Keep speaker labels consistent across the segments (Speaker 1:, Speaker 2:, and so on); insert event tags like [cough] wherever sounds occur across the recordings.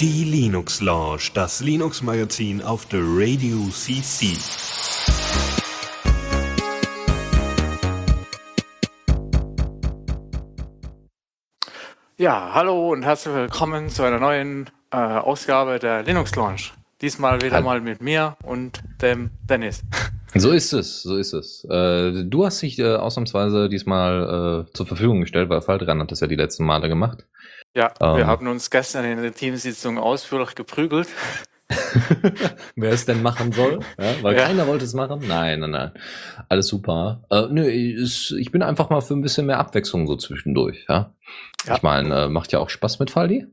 Speaker 1: Die Linux Lounge, das Linux Magazin auf der Radio CC.
Speaker 2: Ja, hallo und herzlich willkommen zu einer neuen äh, Ausgabe der Linux Lounge. Diesmal wieder
Speaker 3: Hallo.
Speaker 2: mal mit mir und dem Dennis.
Speaker 3: So ist es, so ist es. Äh, du hast dich äh, ausnahmsweise diesmal äh, zur Verfügung gestellt, weil Faltran hat das ja die letzten Male gemacht.
Speaker 2: Ja,
Speaker 3: Ähm.
Speaker 2: wir haben uns gestern in der Teamsitzung ausführlich geprügelt. [laughs]
Speaker 3: Wer es denn machen soll, ja, weil
Speaker 2: Ja.
Speaker 3: keiner wollte es machen. Nein, nein, nein. Alles super. Äh, nö, ich, ich bin einfach mal für ein bisschen mehr Abwechslung so zwischendurch. Ja?
Speaker 2: Ja.
Speaker 3: Ich meine, äh, macht ja auch Spaß mit Faldi.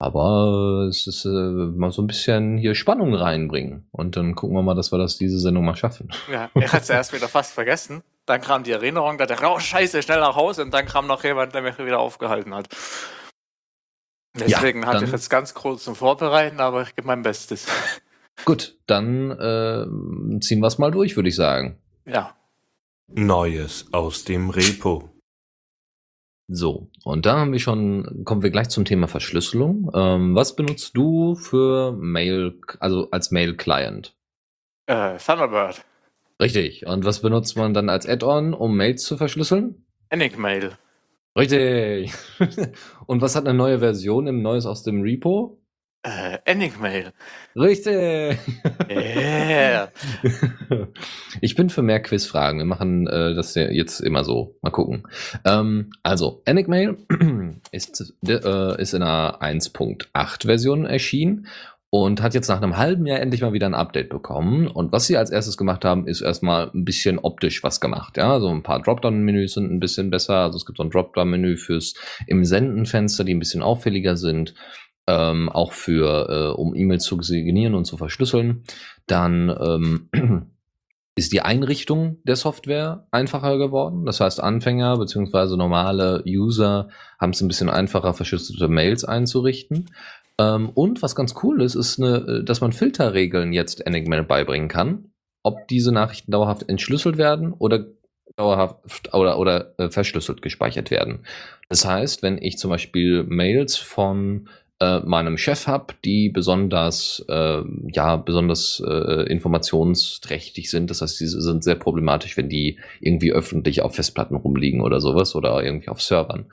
Speaker 3: Aber es ist äh, mal so ein bisschen hier Spannung reinbringen. Und dann gucken wir mal, dass wir das diese Sendung mal schaffen.
Speaker 2: Ja, ich hatte es erst wieder fast vergessen. Dann kam die Erinnerung, da dachte ich, oh scheiße, schnell nach Hause. Und dann kam noch jemand, der mich wieder aufgehalten hat. Deswegen hatte
Speaker 3: dann-
Speaker 2: ich jetzt ganz kurz zum Vorbereiten, aber ich gebe mein Bestes.
Speaker 3: Gut, dann äh, ziehen wir es mal durch, würde ich sagen.
Speaker 2: Ja,
Speaker 1: Neues aus dem Repo.
Speaker 3: So, und da haben wir schon, kommen wir gleich zum Thema Verschlüsselung. Ähm, was benutzt du für Mail, also als Mail-Client?
Speaker 2: äh, Thunderbird,
Speaker 3: Richtig. Und was benutzt man dann als Add-on, um Mails zu verschlüsseln?
Speaker 2: Enigmail,
Speaker 3: Richtig. [laughs] und was hat eine neue Version im Neues aus dem Repo?
Speaker 2: Äh, Enigmail.
Speaker 3: Richtig.
Speaker 2: Yeah. [laughs]
Speaker 3: Ich bin für mehr Quizfragen. Wir machen äh, das ja jetzt immer so. Mal gucken. Ähm, also, Enigmail [clears throat] ist, äh, ist in einer 1.8 Version erschienen und hat jetzt nach einem halben Jahr endlich mal wieder ein Update bekommen. Und was sie als erstes gemacht haben, ist erstmal ein bisschen optisch was gemacht. Ja, so ein paar Dropdown-Menüs sind ein bisschen besser. Also es gibt so ein Dropdown-Menü fürs im Senden-Fenster, die ein bisschen auffälliger sind. Ähm, auch für, äh, um E-Mails zu signieren und zu verschlüsseln. Dann ähm, [clears throat] ist die Einrichtung der Software einfacher geworden. Das heißt, Anfänger bzw. normale User haben es ein bisschen einfacher, verschlüsselte Mails einzurichten. Ähm, und was ganz cool ist, ist, eine, äh, dass man Filterregeln jetzt Enigmail beibringen kann, ob diese Nachrichten dauerhaft entschlüsselt werden oder dauerhaft oder, oder äh, verschlüsselt gespeichert werden. Das heißt, wenn ich zum Beispiel Mails von äh, meinem Chef habe, die besonders, äh, ja, besonders äh, informationsträchtig sind. Das heißt, diese sind sehr problematisch, wenn die irgendwie öffentlich auf Festplatten rumliegen oder sowas oder irgendwie auf Servern.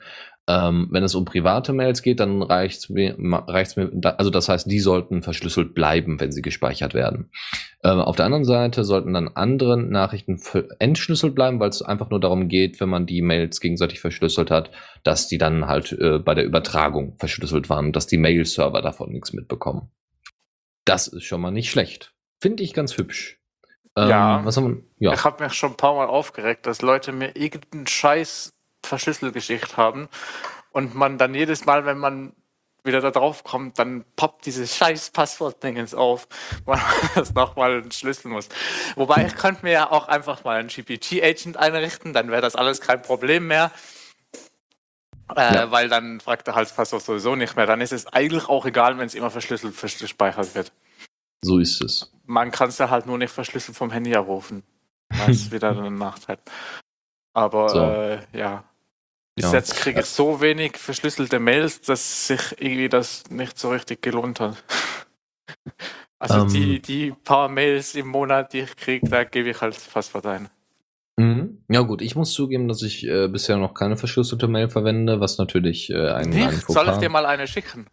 Speaker 3: Ähm, wenn es um private Mails geht, dann reicht's mir, reicht's mir, also das heißt, die sollten verschlüsselt bleiben, wenn sie gespeichert werden. Ähm, auf der anderen Seite sollten dann andere Nachrichten entschlüsselt bleiben, weil es einfach nur darum geht, wenn man die Mails gegenseitig verschlüsselt hat, dass die dann halt äh, bei der Übertragung verschlüsselt waren und dass die Mail-Server davon nichts mitbekommen. Das ist schon mal nicht schlecht. Finde ich ganz hübsch. Ähm,
Speaker 2: Ja.
Speaker 3: Was haben wir? Ja.
Speaker 2: Ich habe mich schon ein paar Mal aufgeregt, dass Leute mir irgendeinen Scheiß verschlüsselt geschickt haben und man dann jedes Mal, wenn man wieder da drauf kommt, dann poppt dieses scheiß Passwort-Dingens auf, weil man [laughs] das nochmal entschlüsseln muss. Wobei ich könnte mir ja auch einfach mal einen GPT-Agent einrichten, dann wäre das alles kein Problem mehr. Äh,
Speaker 3: Ja.
Speaker 2: Weil dann fragt er halt das Passwort sowieso nicht mehr. Dann ist es eigentlich auch egal, wenn es immer verschlüsselt vers- gespeichert wird.
Speaker 3: So ist es.
Speaker 2: Man kann es ja halt nur nicht verschlüsselt vom Handy abrufen. Das ist [laughs] wieder ein Nachteil. Aber
Speaker 3: So.
Speaker 2: äh, ja. Bis
Speaker 3: Ja.
Speaker 2: jetzt kriege ich so wenig verschlüsselte Mails, dass sich irgendwie das nicht so richtig gelohnt hat. [laughs] Also
Speaker 3: Ähm.
Speaker 2: die, die paar Mails im Monat, die ich kriege, da gebe ich halt das Passwort ein.
Speaker 3: Mhm. Ja gut, ich muss zugeben, dass ich äh, bisher noch keine verschlüsselte Mail verwende, was natürlich äh, ein, ein
Speaker 2: Nicht? Soll ich dir mal eine schicken?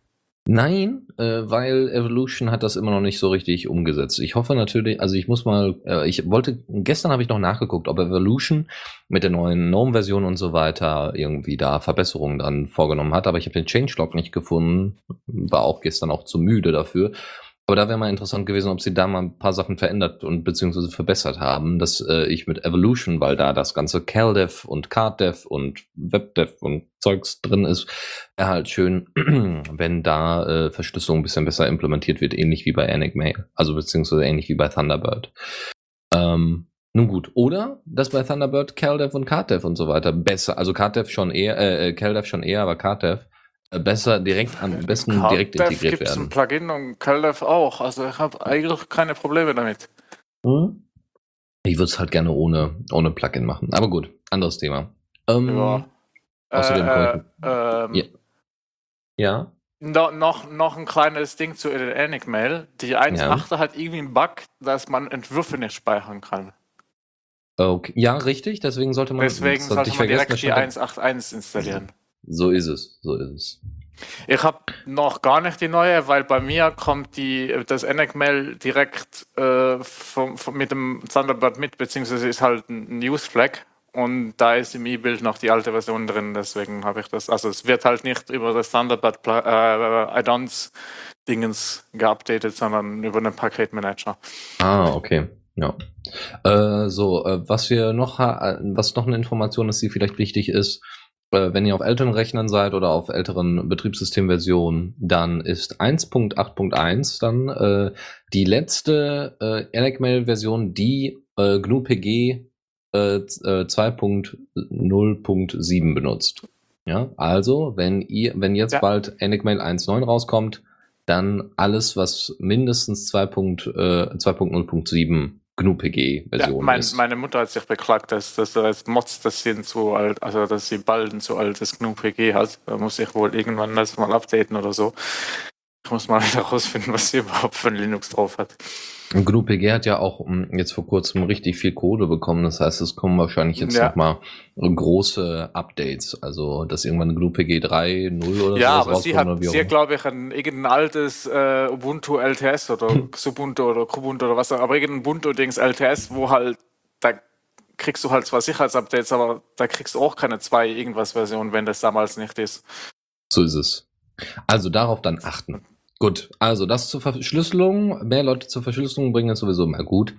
Speaker 3: Nein, äh, weil Evolution hat das immer noch nicht so richtig umgesetzt. Ich hoffe natürlich, also ich muss mal, äh, ich wollte, gestern habe ich noch nachgeguckt, ob Evolution mit der neuen GNOME-Version und so weiter irgendwie da Verbesserungen dann vorgenommen hat, aber ich habe den Changelog nicht gefunden, war auch gestern auch zu müde dafür. Aber da wäre mal interessant gewesen, ob sie da mal ein paar Sachen verändert und beziehungsweise verbessert haben, dass äh, ich mit Evolution, weil da das ganze CalDev und CardDev und WebDev und Zeugs drin ist, wäre halt schön, [clears throat] wenn da äh, Verschlüsselung ein bisschen besser implementiert wird, ähnlich wie bei Enigmail, also beziehungsweise ähnlich wie bei Thunderbird. Ähm, nun gut, oder dass bei Thunderbird CalDev und CardDev und so weiter besser, also CardDev schon eher, äh, äh, CalDev schon eher, aber CardDev besser direkt am besten direkt
Speaker 2: CardDev
Speaker 3: integriert
Speaker 2: gibt's
Speaker 3: werden.
Speaker 2: ein Plugin und CalDev auch. Also ich habe eigentlich keine Probleme damit.
Speaker 3: Hm? Ich würde es halt gerne ohne, ohne Plugin machen. Aber gut, anderes Thema. Ähm,
Speaker 2: Ja.
Speaker 3: Außerdem
Speaker 2: äh,
Speaker 3: kann
Speaker 2: ähm,
Speaker 3: Ja. Ja.
Speaker 2: no, noch, noch ein kleines Ding zu Enigmail. Die 1.8 hat irgendwie einen Bug, dass man Entwürfe nicht speichern kann.
Speaker 3: Okay. Ja, richtig. Deswegen sollte man,
Speaker 2: Deswegen sollte man direkt die
Speaker 3: das stand-
Speaker 2: 1.8.1 installieren.
Speaker 3: So ist es. So ist es.
Speaker 2: Ich habe noch gar nicht die neue, weil bei mir kommt die, das Enigmail direkt äh, vom, vom, mit dem Thunderbird mit, beziehungsweise ist halt ein Newsflag und da ist im E-Bild noch die alte Version drin, deswegen habe ich das, also es wird halt nicht über das Thunderbird äh, Add-ons Dingens geupdatet, sondern über einen Paketmanager.
Speaker 3: Ah, okay. Ja. Äh, so, äh, was wir noch, äh, was noch eine Information ist, die vielleicht wichtig ist, wenn ihr auf älteren Rechnern seid oder auf älteren Betriebssystemversionen, dann ist 1.8.1 dann äh, die letzte äh, Enigmail-Version, die äh, GNU-PG äh, z- äh, 2.0.7 benutzt. Ja, also wenn ihr, wenn jetzt
Speaker 2: Ja.
Speaker 3: bald Enigmail 1.9 rauskommt, dann alles, was mindestens 2. 2.0.7
Speaker 2: Ja,
Speaker 3: GNU-PG-Version
Speaker 2: mein,
Speaker 3: ist.
Speaker 2: meine Mutter hat sich beklagt, dass, dass als Mods das sind zu alt, also dass sie bald ein zu altes GNU-PG hat. Da muss ich wohl irgendwann das mal updaten oder so. Ich muss mal [laughs] herausfinden, was sie überhaupt für ein Linux drauf hat.
Speaker 3: GNU-PG hat ja auch mm, jetzt vor kurzem richtig viel Kohle bekommen. Das heißt, es kommen wahrscheinlich jetzt
Speaker 2: Ja.
Speaker 3: nochmal große Updates. Also, dass irgendwann GNU-PG 3.0 oder
Speaker 2: Ja,
Speaker 3: sowas
Speaker 2: aber sie hat, sie hat
Speaker 3: immer.
Speaker 2: glaube ich, ein irgendein altes äh, Ubuntu LTS oder Xubuntu oder Kubuntu oder was auch aber irgendein Ubuntu-Dings LTS, wo halt, da kriegst du halt zwar Sicherheitsupdates, aber da kriegst du auch keine zwei irgendwas Version, wenn das damals nicht ist.
Speaker 3: So ist es. Also darauf dann achten. Gut, also das zur Verschlüsselung. Mehr Leute zur Verschlüsselung bringen ist sowieso mal gut.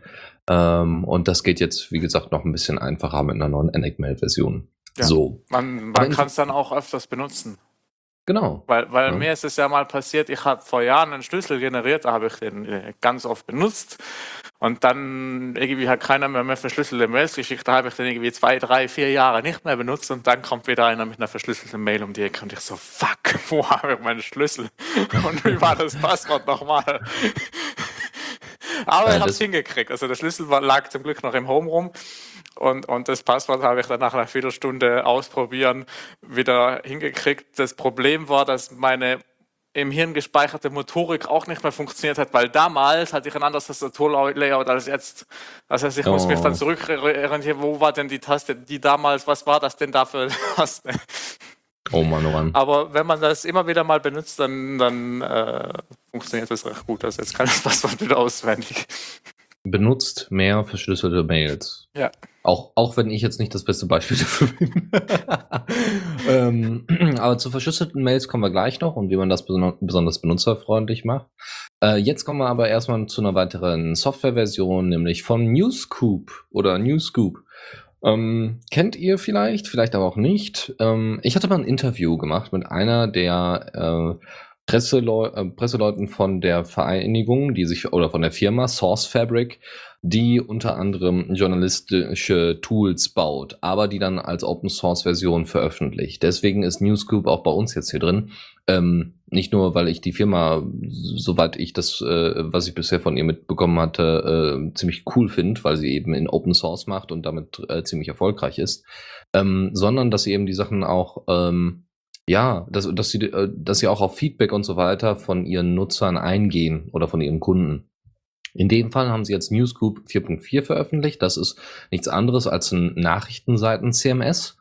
Speaker 3: Ähm, und das geht jetzt, wie gesagt, noch ein bisschen einfacher mit einer neuen Enigmail-Version.
Speaker 2: Ja.
Speaker 3: So,
Speaker 2: Man, man kann es dann auch öfters benutzen.
Speaker 3: genau.
Speaker 2: Weil, weil
Speaker 3: Ja.
Speaker 2: mir ist es ja mal passiert, ich habe vor Jahren einen Schlüssel generiert, da habe ich den äh, ganz oft benutzt. Und dann irgendwie hat keiner mehr, mehr verschlüsselte Mails geschickt. Da habe ich den irgendwie zwei, drei, vier Jahre nicht mehr benutzt. Und dann kommt wieder einer mit einer verschlüsselten Mail um die Ecke. Und ich so, fuck, [laughs] wo habe ich meinen Schlüssel? [laughs] Und wie war das Passwort nochmal? Aber ich habe es hingekriegt. Also der Schlüssel lag zum Glück noch im Home rum. Und, und das Passwort habe ich dann nach einer Viertelstunde ausprobieren wieder hingekriegt. Das Problem war, dass meine im Hirn gespeicherte Motorik auch nicht mehr funktioniert hat, weil damals hatte ich ein anderes Tastaturlayout als jetzt. Das heißt, ich muss mich
Speaker 3: Oh.
Speaker 2: dann zurückorientieren, wo war denn die Taste, die damals, was war das denn da für eine Taste?
Speaker 3: Oh Mann, oh Mann.
Speaker 2: Aber wenn man das immer wieder mal benutzt, dann, dann äh, funktioniert das recht gut. Also jetzt kann ich das Passwort wieder auswendig.
Speaker 3: benutzt mehr verschlüsselte Mails.
Speaker 2: Ja.
Speaker 3: Auch, auch wenn ich jetzt nicht das beste Beispiel dafür bin. [laughs] ähm, [clears throat] aber zu verschlüsselten Mails kommen wir gleich noch und wie man das beson besonders benutzerfreundlich macht. Äh, jetzt kommen wir aber erstmal zu einer weiteren Softwareversion, nämlich von Newscoop oder Newscoop. Ähm, kennt ihr vielleicht, vielleicht aber auch nicht. Ähm, ich hatte mal ein Interview gemacht mit einer der äh, Presseleu äh, Presseleuten von der Vereinigung, die sich oder von der Firma Source Fabric, die unter anderem journalistische Tools baut, aber die dann als Open Source Version veröffentlicht. Deswegen ist Newscoop auch bei uns jetzt hier drin. Ähm, nicht nur, weil ich die Firma, soweit ich das, äh, was ich bisher von ihr mitbekommen hatte, äh, ziemlich cool finde, weil sie eben in Open Source macht und damit äh, ziemlich erfolgreich ist, ähm, sondern dass sie eben die Sachen auch ähm, ja, dass, dass, sie, äh, dass sie auch auf Feedback und so weiter von ihren Nutzern eingehen oder von ihren Kunden. In dem Fall haben sie jetzt Newsgroup 4.4 veröffentlicht. Das ist nichts anderes als ein Nachrichtenseiten-CMS.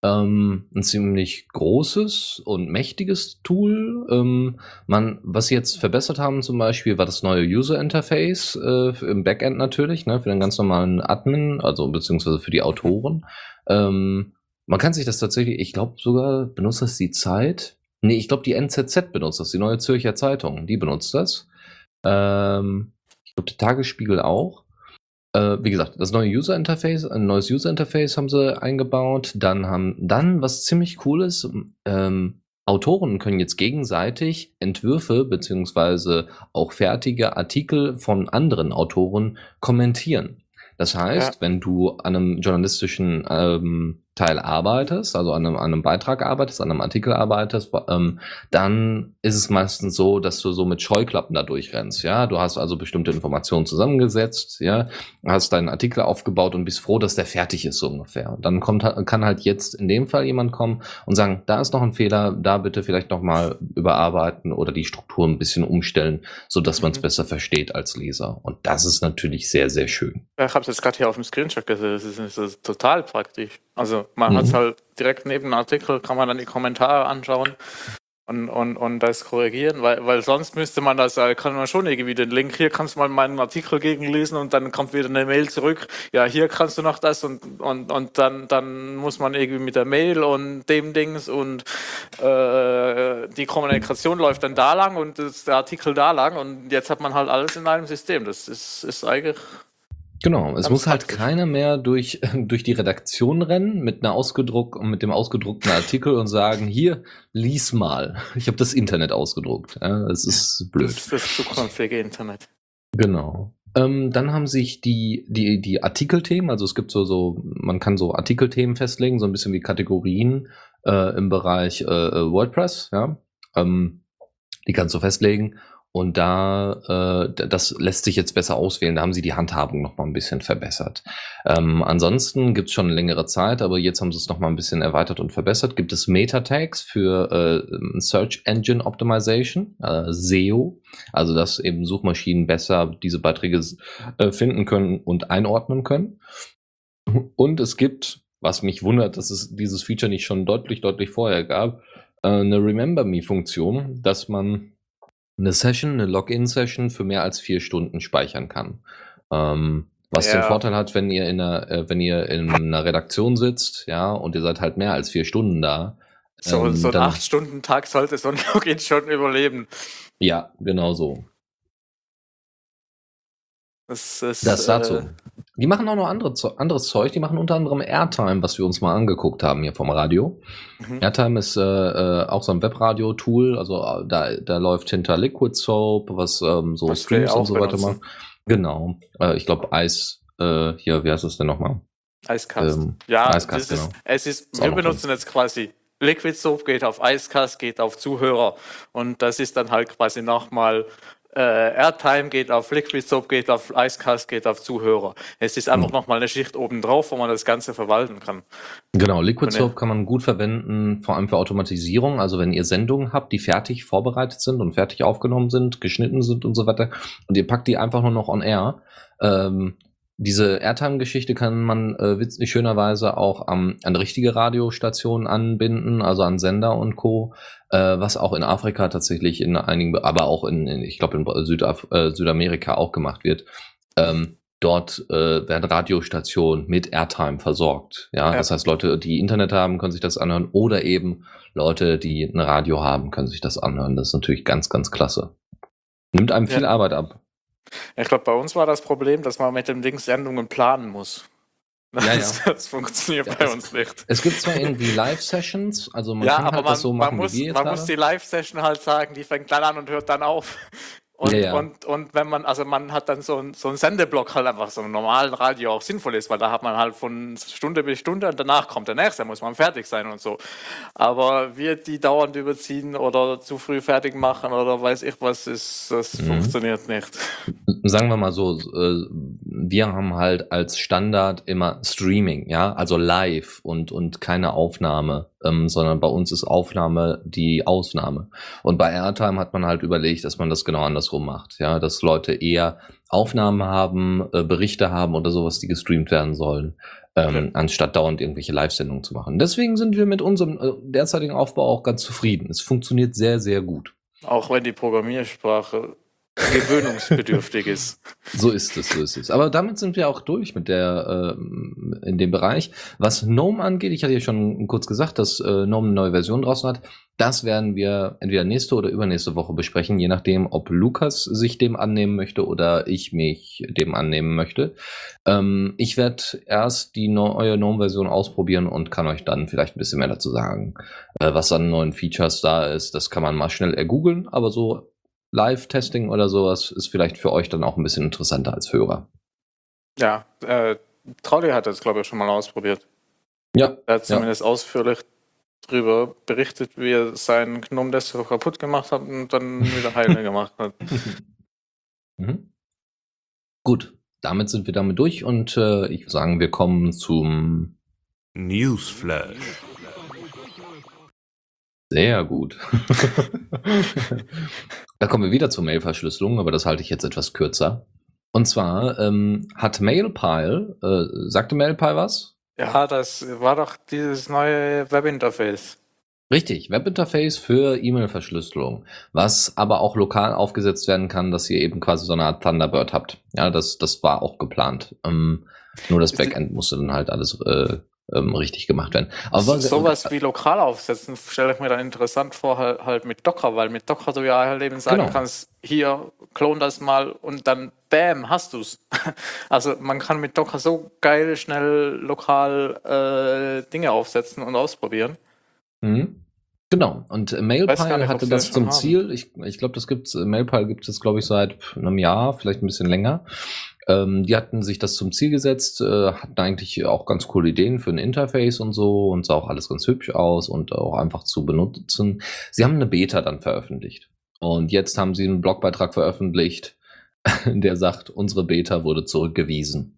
Speaker 3: Ähm, ein ziemlich großes und mächtiges Tool. Ähm, man, was sie jetzt verbessert haben zum Beispiel, war das neue User Interface äh, im Backend natürlich, ne, für den ganz normalen Admin, also beziehungsweise für die Autoren. Ähm, man kann sich das tatsächlich, ich glaube sogar, benutzt das die Zeit? Nee, ich glaube die NZZ benutzt das, die Neue Zürcher Zeitung, die benutzt das. Ähm, Tagesspiegel auch. Äh, wie gesagt, das neue User Interface, ein neues User Interface haben sie eingebaut. Dann haben, dann, was ziemlich cool ist, ähm, Autoren können jetzt gegenseitig Entwürfe beziehungsweise auch fertige Artikel von anderen Autoren kommentieren. Das heißt,
Speaker 2: Ja.
Speaker 3: wenn du an einem journalistischen ähm, Teil arbeitest, also an einem, an einem Beitrag arbeitest, an einem Artikel arbeitest, ähm, dann ist es meistens so, dass du so mit Scheuklappen da durchrennst. Ja, du hast also bestimmte Informationen zusammengesetzt, ja, hast deinen Artikel aufgebaut und bist froh, dass der fertig ist so ungefähr. Und dann kommt kann halt jetzt in dem Fall jemand kommen und sagen, da ist noch ein Fehler, da bitte vielleicht noch mal überarbeiten oder die Struktur ein bisschen umstellen, so dass man es mhm. besser versteht als Leser. Und das ist natürlich sehr sehr schön.
Speaker 2: ich habe es jetzt gerade hier auf dem Screenshot gesehen. Das ist, das ist total praktisch. Also man mhm. hat es halt direkt neben dem Artikel, kann man dann die Kommentare anschauen und, und, und das korrigieren, weil, weil sonst müsste man das, äh, kann man schon irgendwie den Link, hier kannst du mal meinen Artikel gegenlesen und dann kommt wieder eine Mail zurück, ja, hier kannst du noch das und, und, und dann, dann muss man irgendwie mit der Mail und dem Dings und äh, die Kommunikation läuft dann da lang und das, der Artikel da lang und jetzt hat man halt alles in einem System. Das ist, ist eigentlich
Speaker 3: Genau, es muss halt keiner mehr durch, [laughs] durch die Redaktion rennen mit einer ausgedruck mit dem ausgedruckten Artikel und sagen, hier, lies mal. Ich habe das Internet ausgedruckt. Es ist blöd. Das
Speaker 2: ist das zukünftige Internet.
Speaker 3: Genau. Ähm, dann haben sich die, die, die Artikelthemen, also es gibt so, so, man kann so Artikelthemen festlegen, so ein bisschen wie Kategorien äh, im Bereich äh, äh WordPress, ja. Ähm, die kannst du festlegen und da, äh, das lässt sich jetzt besser auswählen. Da haben sie die Handhabung noch mal ein bisschen verbessert. Ähm, ansonsten gibt es schon längere Zeit, aber jetzt haben sie es noch mal ein bisschen erweitert und verbessert. Gibt es Meta-Tags für äh, Search Engine Optimization, äh, SEO, also dass eben Suchmaschinen besser diese Beiträge äh, finden können und einordnen können. Und es gibt, was mich wundert, dass es dieses Feature nicht schon deutlich, deutlich vorher gab, äh, eine Remember Me-Funktion, dass man eine Session, eine Login-Session für mehr als vier Stunden speichern kann. Ähm, was ja. den Vorteil hat, wenn ihr in einer, äh, wenn ihr in einer Redaktion sitzt, ja, und ihr seid halt mehr als vier Stunden da.
Speaker 2: So, ähm, so ein acht Stunden Tag sollte so ein [laughs] Login schon überleben.
Speaker 3: Ja, genau so.
Speaker 2: Das, ist,
Speaker 3: das dazu. Äh, die machen auch noch andere, anderes Zeug. Die machen unter anderem Airtime, was wir uns mal angeguckt haben hier vom Radio. Mhm. Airtime ist äh, äh, auch so ein Webradio-Tool. Also äh, da, da läuft hinter Liquid Soap, was ähm, so was Streams und so weiter macht. Genau. Äh, ich glaube, Eis, äh, hier, wie heißt das denn nochmal?
Speaker 2: Icecast. Ähm, ja, Icecast, genau. ist, es ist, ist wir benutzen jetzt quasi Liquid Soap geht auf Icecast, geht auf Zuhörer. Und das ist dann halt quasi nochmal äh, Airtime geht auf Liquid Soap, geht auf Icecast, geht auf Zuhörer. Es ist einfach mhm. nochmal eine Schicht oben drauf, wo man das Ganze verwalten kann.
Speaker 3: Genau, Liquid Soap kann man gut verwenden, vor allem für Automatisierung. Also wenn ihr Sendungen habt, die fertig vorbereitet sind und fertig aufgenommen sind, geschnitten sind und so weiter, und ihr packt die einfach nur noch on air, ähm, diese Airtime-Geschichte kann man äh, witzig schönerweise auch am, an richtige Radiostationen anbinden, also an Sender und Co., äh, was auch in Afrika tatsächlich in einigen, aber auch in, in ich glaube in Südaf äh, Südamerika auch gemacht wird. Ähm, dort äh, werden Radiostationen mit Airtime versorgt. Ja? ja, das heißt, Leute, die Internet haben, können sich das anhören oder eben Leute, die ein Radio haben, können sich das anhören. Das ist natürlich ganz, ganz klasse. Nimmt einem viel ja. Arbeit ab.
Speaker 2: Ich glaube, bei uns war das Problem, dass man mit dem Ding Sendungen planen muss. Das, ja, ja. [laughs] das funktioniert ja, bei
Speaker 3: es,
Speaker 2: uns nicht.
Speaker 3: Es gibt zwar irgendwie Live-Sessions, also man
Speaker 2: ja,
Speaker 3: kann
Speaker 2: aber
Speaker 3: halt
Speaker 2: man,
Speaker 3: das so machen,
Speaker 2: man muss,
Speaker 3: wie wir
Speaker 2: man muss die Live-Session halt sagen, die fängt dann an und hört dann auf. Und, ja, ja. und, und wenn man, also man hat dann so, ein, so einen Sendeblock halt einfach so ein normalen Radio auch sinnvoll ist, weil da hat man halt von Stunde bis Stunde und danach kommt der nächste, muss man fertig sein und so. Aber wir, die dauernd überziehen oder zu früh fertig machen oder weiß ich was, ist, das mhm. funktioniert nicht.
Speaker 3: Sagen wir mal so, äh, wir haben halt als Standard immer Streaming, ja, also live und, und keine Aufnahme ähm, sondern bei uns ist Aufnahme die Ausnahme. Und bei Airtime hat man halt überlegt, dass man das genau andersrum macht, ja, dass Leute eher Aufnahmen haben, äh, Berichte haben oder sowas, die gestreamt werden sollen, ähm, okay. anstatt dauernd irgendwelche Live-Sendungen zu machen. Deswegen sind wir mit unserem äh, derzeitigen Aufbau auch ganz zufrieden. Es funktioniert sehr, sehr gut.
Speaker 2: Auch wenn die Programmiersprache gewöhnungsbedürftig ist. [laughs]
Speaker 3: So ist es, so ist es. Aber damit sind wir auch durch mit der äh, in dem Bereich. Was GNOME angeht, ich hatte ja schon kurz gesagt, dass äh, GNOME eine neue Version draußen hat. Das werden wir entweder nächste oder übernächste Woche besprechen, je nachdem, ob Lukas sich dem annehmen möchte oder ich mich dem annehmen möchte. Ähm, ich werde erst die neue GNOME-Version ausprobieren und kann euch dann vielleicht ein bisschen mehr dazu sagen. Äh, was an neuen Features da ist, das kann man mal schnell ergoogeln, aber so Live-Testing oder sowas ist vielleicht für euch dann auch ein bisschen interessanter als Hörer.
Speaker 2: Ja, äh, Trolli hat das, glaube ich, schon mal ausprobiert.
Speaker 3: Ja,
Speaker 2: Er hat zumindest ausführlich darüber berichtet, wie er seinen Gnome Desktop kaputt gemacht hat und dann wieder heile gemacht hat. [laughs]
Speaker 3: Mhm. Gut, damit sind wir damit durch und äh, ich würde sagen, wir kommen zum
Speaker 1: Newsflash.
Speaker 3: sehr gut. [laughs] da kommen wir wieder zur Mailverschlüsselung, aber das halte ich jetzt etwas kürzer. Und zwar ähm, hat Mailpile, äh, sagte Mailpile was?
Speaker 2: Ja, das war doch dieses neue Webinterface.
Speaker 3: Richtig, Webinterface für E-Mail-Verschlüsselung, was aber auch lokal aufgesetzt werden kann, dass ihr eben quasi so eine Art Thunderbird habt. Ja, das, das war auch geplant. Ähm, nur das Backend musste dann halt alles äh, ähm, richtig gemacht werden. Aber
Speaker 2: So, sowas wie lokal aufsetzen stelle ich mir dann interessant vor, halt, halt mit Docker, weil mit Docker du ja halt eben sagen
Speaker 3: Genau.
Speaker 2: kannst, hier, klon das mal und dann bam, hast du's. [laughs] Also man kann mit Docker so geil, schnell, lokal äh, Dinge aufsetzen und ausprobieren.
Speaker 3: Mhm. Genau. Und äh, Mailpile
Speaker 2: nicht,
Speaker 3: hatte das zum
Speaker 2: haben.
Speaker 3: Ziel. Ich, ich glaube, das gibt's. äh, Mailpile gibt es, glaube ich, seit einem Jahr, vielleicht ein bisschen länger. Ähm, die hatten sich das zum Ziel gesetzt, äh, hatten eigentlich auch ganz coole Ideen für ein Interface und so und sah auch alles ganz hübsch aus und auch einfach zu benutzen. Sie haben eine Beta dann veröffentlicht. Und jetzt haben sie einen Blogbeitrag veröffentlicht, [laughs] der sagt, unsere Beta wurde zurückgewiesen.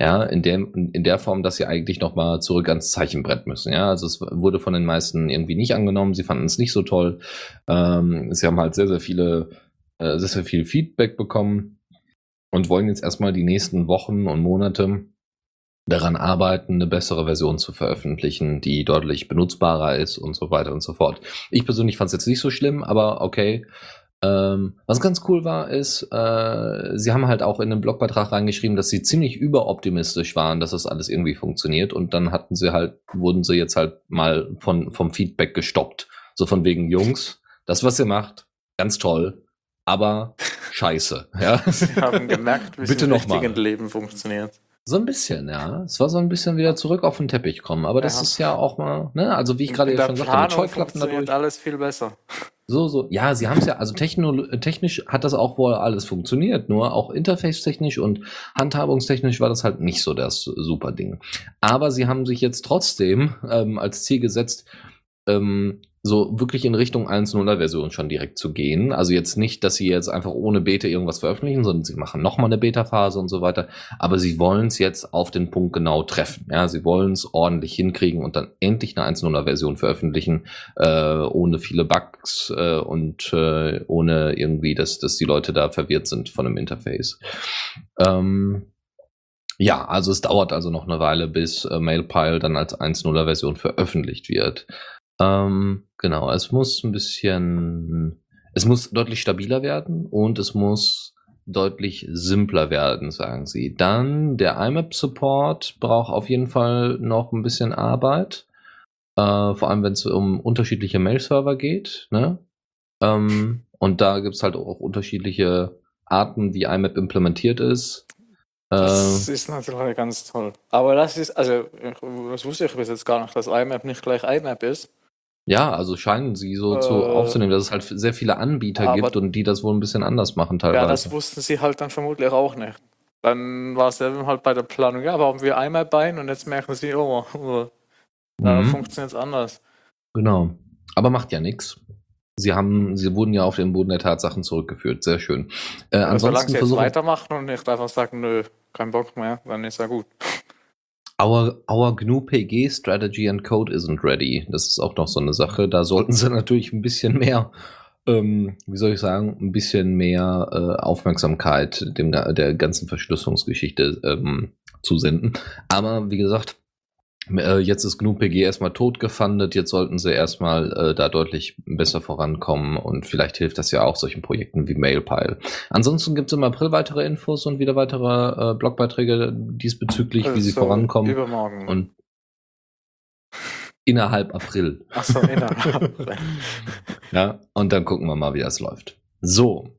Speaker 3: Ja, in der, in der Form, dass sie eigentlich nochmal zurück ans Zeichenbrett müssen. Ja, also es wurde von den meisten irgendwie nicht angenommen. Sie fanden es nicht so toll. Ähm, sie haben halt sehr, sehr viele, äh, sehr, sehr viel Feedback bekommen und wollen jetzt erstmal die nächsten Wochen und Monate daran arbeiten, eine bessere Version zu veröffentlichen, die deutlich benutzbarer ist und so weiter und so fort. Ich persönlich fand es jetzt nicht so schlimm, aber okay. Ähm, was ganz cool war, ist, äh, sie haben halt auch in den Blogbeitrag reingeschrieben, dass sie ziemlich überoptimistisch waren, dass das alles irgendwie funktioniert. Und dann hatten sie halt, wurden sie jetzt halt mal von, vom Feedback gestoppt. So von wegen, Jungs, das, was ihr macht, ganz toll, aber scheiße. Ja.
Speaker 2: Wir haben gemerkt, wie [laughs] es im
Speaker 3: noch mal.
Speaker 2: richtigen Leben funktioniert.
Speaker 3: So ein bisschen, ja. Es war so ein bisschen wieder zurück auf den Teppich kommen. Aber das
Speaker 2: Ja.
Speaker 3: ist ja auch mal, ne, also wie ich gerade schon sagte, mit Scheuklappen dadurch.
Speaker 2: alles viel besser.
Speaker 3: So, so. Ja, sie haben es ja, also techno technisch hat das auch wohl alles funktioniert, nur auch interface-technisch und handhabungstechnisch war das halt nicht so das super Ding. Aber sie haben sich jetzt trotzdem ähm, als Ziel gesetzt, ähm, so wirklich in Richtung 1.0er-Version schon direkt zu gehen. Also jetzt nicht, dass sie jetzt einfach ohne Beta irgendwas veröffentlichen, sondern sie machen nochmal eine Beta-Phase und so weiter. Aber sie wollen es jetzt auf den Punkt genau treffen. Ja, sie wollen es ordentlich hinkriegen und dann endlich eine 1.0er-Version veröffentlichen, äh, ohne viele Bugs äh, und äh, ohne irgendwie, dass, dass die Leute da verwirrt sind von dem Interface. Ähm, ja, also es dauert also noch eine Weile, bis äh, Mailpile dann als 1.0er Version veröffentlicht wird. Ähm, genau, es muss ein bisschen, es muss deutlich stabiler werden und es muss deutlich simpler werden, sagen sie. Dann der IMAP-Support braucht auf jeden Fall noch ein bisschen Arbeit. Äh, vor allem, wenn es um unterschiedliche Mail-Server geht. Ne? Ähm, und da gibt es halt auch unterschiedliche Arten, wie IMAP implementiert ist.
Speaker 2: Das
Speaker 3: Äh,
Speaker 2: ist natürlich ganz toll. Aber das ist, also, das wusste ich bis jetzt gar nicht, dass IMAP nicht gleich IMAP ist.
Speaker 3: Ja, also scheinen sie so zu
Speaker 2: Äh,
Speaker 3: aufzunehmen, dass es halt sehr viele Anbieter gibt und die das wohl ein bisschen anders machen teilweise.
Speaker 2: Ja, das wussten sie halt dann vermutlich auch nicht. Dann war es eben halt bei der Planung, ja, bauen wir IMAP ein und jetzt merken sie, oh, oh da
Speaker 3: Mhm.
Speaker 2: funktioniert es anders.
Speaker 3: Genau. Aber macht ja nichts. Sie haben, sie wurden ja auf den Boden der Tatsachen zurückgeführt. Sehr schön. Äh,
Speaker 2: Aber solange
Speaker 3: ansonsten
Speaker 2: sie jetzt
Speaker 3: versuchen,
Speaker 2: weitermachen und nicht einfach sagen, nö, kein Bock mehr, dann ist ja gut.
Speaker 3: Our, our GNU PG strategy and code isn't ready. Das ist auch noch so eine Sache. Da sollten sie [laughs] natürlich ein bisschen mehr, ähm, wie soll ich sagen, ein bisschen mehr äh, Aufmerksamkeit dem, der ganzen Verschlüsselungsgeschichte ähm, zusenden. Aber wie gesagt, äh, jetzt ist GNU PG erstmal tot gefundet. Jetzt sollten sie erstmal äh, da deutlich besser vorankommen und vielleicht hilft das ja auch solchen Projekten wie Mailpile. Ansonsten gibt es im April weitere Infos und wieder weitere äh, Blogbeiträge diesbezüglich, wie sie
Speaker 2: Also,
Speaker 3: vorankommen.
Speaker 2: Übermorgen.
Speaker 3: Und innerhalb April.
Speaker 2: Achso, innerhalb. [laughs]
Speaker 3: Ja, und dann gucken wir mal, wie das läuft. So,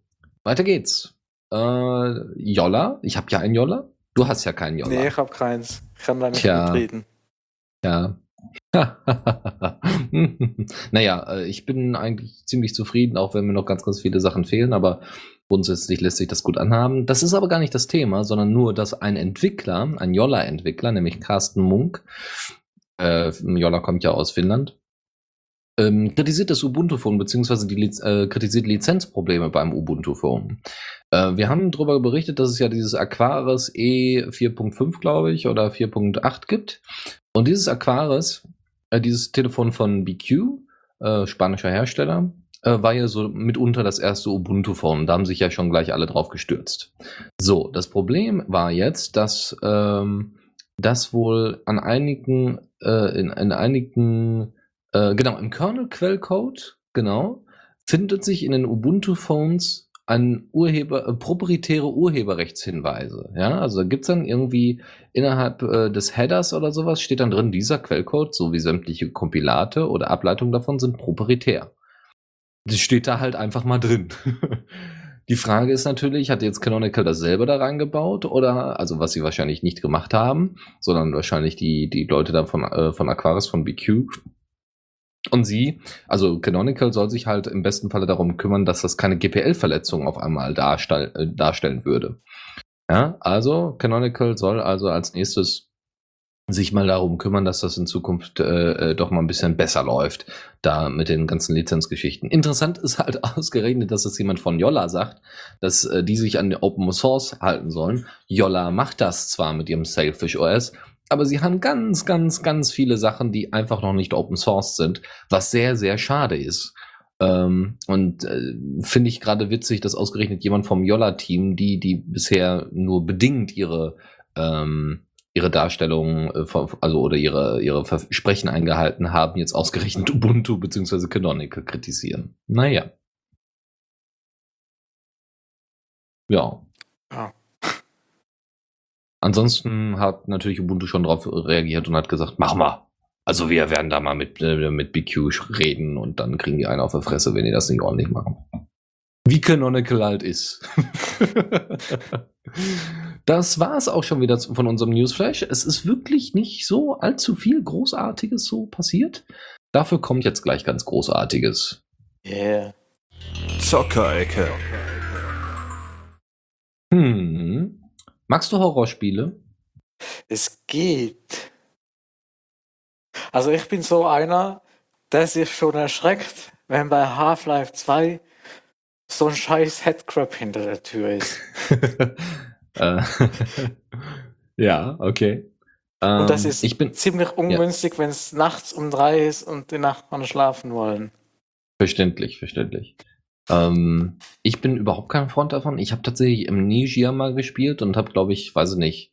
Speaker 3: weiter geht's. Äh, Jolla, ich habe ja einen Jolla. Du hast ja keinen Jolla.
Speaker 2: nee, ich hab keins. Ich kann da nicht
Speaker 3: Tja.
Speaker 2: mitreden.
Speaker 3: Ja. [laughs] naja, äh, ich bin eigentlich ziemlich zufrieden, auch wenn mir noch ganz, ganz viele Sachen fehlen, aber grundsätzlich lässt sich das gut anhaben. Das ist aber gar nicht das Thema, sondern nur, dass ein Entwickler, ein Jolla-Entwickler, nämlich Carsten Munk, äh, Jolla kommt ja aus Finnland, ähm, kritisiert das Ubuntu-Phone, beziehungsweise die äh, kritisiert Lizenzprobleme beim Ubuntu-Phone. Äh, wir haben darüber berichtet, dass es ja dieses Aquaris E 4.5, glaube ich, oder 4.8 gibt. Und dieses Aquaris, äh, dieses Telefon von BQ, äh, spanischer Hersteller, äh, war ja so mitunter das erste Ubuntu-Phone. Da haben sich ja schon gleich alle drauf gestürzt. So, das Problem war jetzt, dass ähm, das wohl an einigen, äh, in, in einigen äh, genau, im Kernel-Quellcode, genau, findet sich in den Ubuntu-Phones an Urheber, äh, proprietäre Urheberrechtshinweise. Ja, also da gibt's dann irgendwie innerhalb äh, des Headers oder sowas steht dann drin, dieser Quellcode sowie sämtliche Kompilate oder Ableitungen davon sind proprietär. Das steht da halt einfach mal drin. [laughs] Die Frage ist natürlich, hat jetzt Canonical das selber da reingebaut oder, also was sie wahrscheinlich nicht gemacht haben, sondern wahrscheinlich die, die Leute da von, äh, von Aquaris, von BQ, und sie, also Canonical soll sich halt im besten Falle darum kümmern, dass das keine GPL-Verletzung auf einmal darstell, äh, darstellen würde. Ja, also Canonical soll also als nächstes sich mal darum kümmern, dass das in Zukunft äh, äh, doch mal ein bisschen besser läuft, da mit den ganzen Lizenzgeschichten. Interessant ist halt [laughs] ausgerechnet, dass das jemand von Yolla sagt, dass äh, die sich an Open Source halten sollen. Yolla macht das zwar mit ihrem Sailfish OS, aber sie haben ganz, ganz, ganz viele Sachen, die einfach noch nicht Open Source sind, was sehr, sehr schade ist. Ähm, und äh, finde ich gerade witzig, dass ausgerechnet jemand vom Yolla-Team, die, die bisher nur bedingt ihre, ähm, ihre Darstellung, äh, also oder ihre, ihre Versprechen eingehalten haben, jetzt ausgerechnet [laughs] Ubuntu bzw. Canonical kritisieren. Naja. Ja. ja. Ansonsten hat natürlich Ubuntu schon darauf reagiert und hat gesagt, machen wir. Also wir werden da mal mit, äh, mit BQ reden und dann kriegen die einen auf der Fresse, wenn die das nicht ordentlich machen. Wie Canonical halt ist. [laughs] das war es auch schon wieder von unserem Newsflash. Es ist wirklich nicht so allzu viel Großartiges so passiert. Dafür kommt jetzt gleich ganz Großartiges.
Speaker 1: Yeah. Zockerecke.
Speaker 3: Hm. Magst du Horrorspiele?
Speaker 2: Es geht. Also ich bin so einer, der sich schon erschreckt, wenn bei Half-Life 2 so ein scheiß Headcrab hinter der Tür ist. [laughs]
Speaker 3: Äh, [laughs] ja, okay.
Speaker 2: und das ähm, ist ich bin, ziemlich ungünstig, ja. wenn es nachts um drei ist und die Nachbarn schlafen wollen.
Speaker 3: Verständlich, verständlich. Ähm, ich bin überhaupt kein Freund davon. Ich habe tatsächlich im Nigia mal gespielt und habe, glaube ich, weiß ich nicht,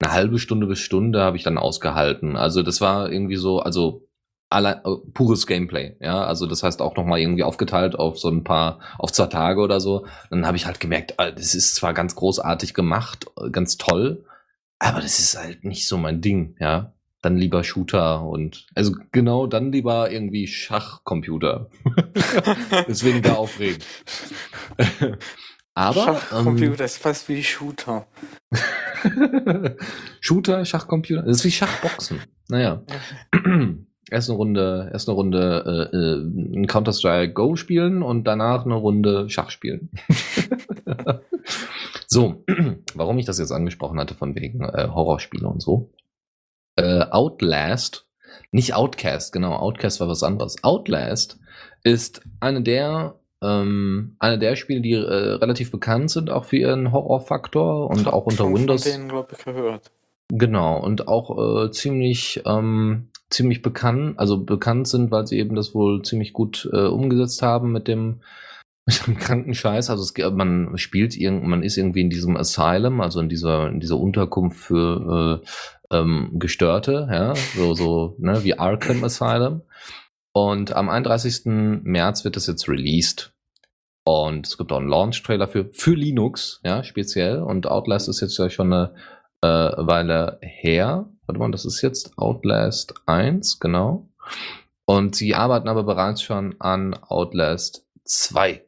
Speaker 3: eine halbe Stunde bis Stunde habe ich dann ausgehalten. Also das war irgendwie so, also allein, äh, pures Gameplay, ja. Also das heißt auch nochmal irgendwie aufgeteilt auf so ein paar, auf zwei Tage oder so. Dann habe ich halt gemerkt, äh, das ist zwar ganz großartig gemacht, äh, ganz toll, aber das ist halt nicht so mein Ding, ja dann lieber Shooter und also genau dann lieber irgendwie Schachcomputer. [laughs] Deswegen da aufregend.
Speaker 2: Aber Schachcomputer ähm, ist fast wie Shooter. [laughs]
Speaker 3: Shooter, Schachcomputer, das ist wie Schachboxen. Naja. erst eine Runde, erst eine Runde äh, äh, ein Counter-Strike Go spielen und danach eine Runde Schach spielen. [laughs] so, [clears throat] warum ich das jetzt angesprochen hatte von wegen äh, Horrorspiele und so äh, Outlast, nicht Outcast, genau, Outcast war was anderes. Outlast ist eine der ähm, eine der Spiele, die äh, relativ bekannt sind, auch für ihren Horrorfaktor und auch unter Windows.
Speaker 2: Von denen, glaube ich, gehört.
Speaker 3: Genau, und auch äh, ziemlich, ähm, ziemlich bekannt, also bekannt sind, weil sie eben das wohl ziemlich gut äh, umgesetzt haben mit dem, [laughs] mit dem kranken Scheiß. Also es, man spielt irgend, man ist irgendwie in diesem Asylum, also in dieser, in dieser Unterkunft für äh, ähm, Gestörte, ja, so, so ne, wie Arkham Asylum. Und am 31. März wird das jetzt released. Und es gibt auch einen Launch-Trailer für, für Linux, ja, speziell. Und Outlast ist jetzt ja schon eine äh, Weile her. Warte mal, das ist jetzt Outlast 1, genau. Und sie arbeiten aber bereits schon an Outlast 2.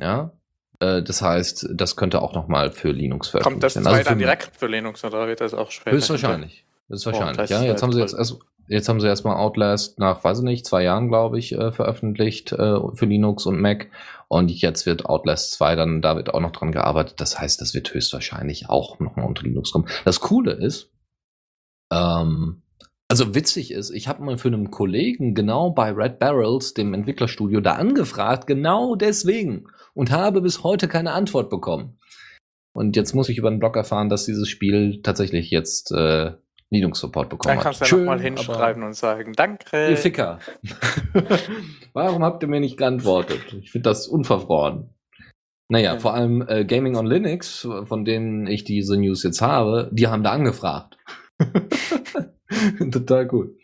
Speaker 3: Ja, das heißt, das könnte auch nochmal für Linux
Speaker 2: veröffentlicht werden. Kommt das 2 also dann direkt für Linux oder wird das auch später?
Speaker 3: Höchstwahrscheinlich. Höchstwahrscheinlich, oh, ja. Jetzt haben sie jetzt erst, jetzt haben sie erstmal Outlast nach, weiß ich nicht, zwei Jahren, glaube ich, äh, veröffentlicht äh, für Linux und Mac. Und jetzt wird Outlast 2 dann, da wird auch noch dran gearbeitet. Das heißt, das wird höchstwahrscheinlich auch nochmal unter Linux kommen. Das Coole ist, ähm, Also witzig ist, ich habe mal für einen Kollegen genau bei Red Barrels, dem Entwicklerstudio, da angefragt, genau deswegen. Und habe bis heute keine Antwort bekommen. Und jetzt muss ich über den Blog erfahren, dass dieses Spiel tatsächlich jetzt äh, Linux-Support bekommen
Speaker 2: Dann kannst du ja nochmal hinschreiben und sagen, danke.
Speaker 3: Ihr Ficker. [laughs] Warum habt ihr mir nicht geantwortet? Ich finde das unverfroren. Naja,
Speaker 2: Ja.
Speaker 3: vor allem äh, Gaming on Linux, von denen ich diese News jetzt habe, die haben da angefragt. [laughs] Total cool.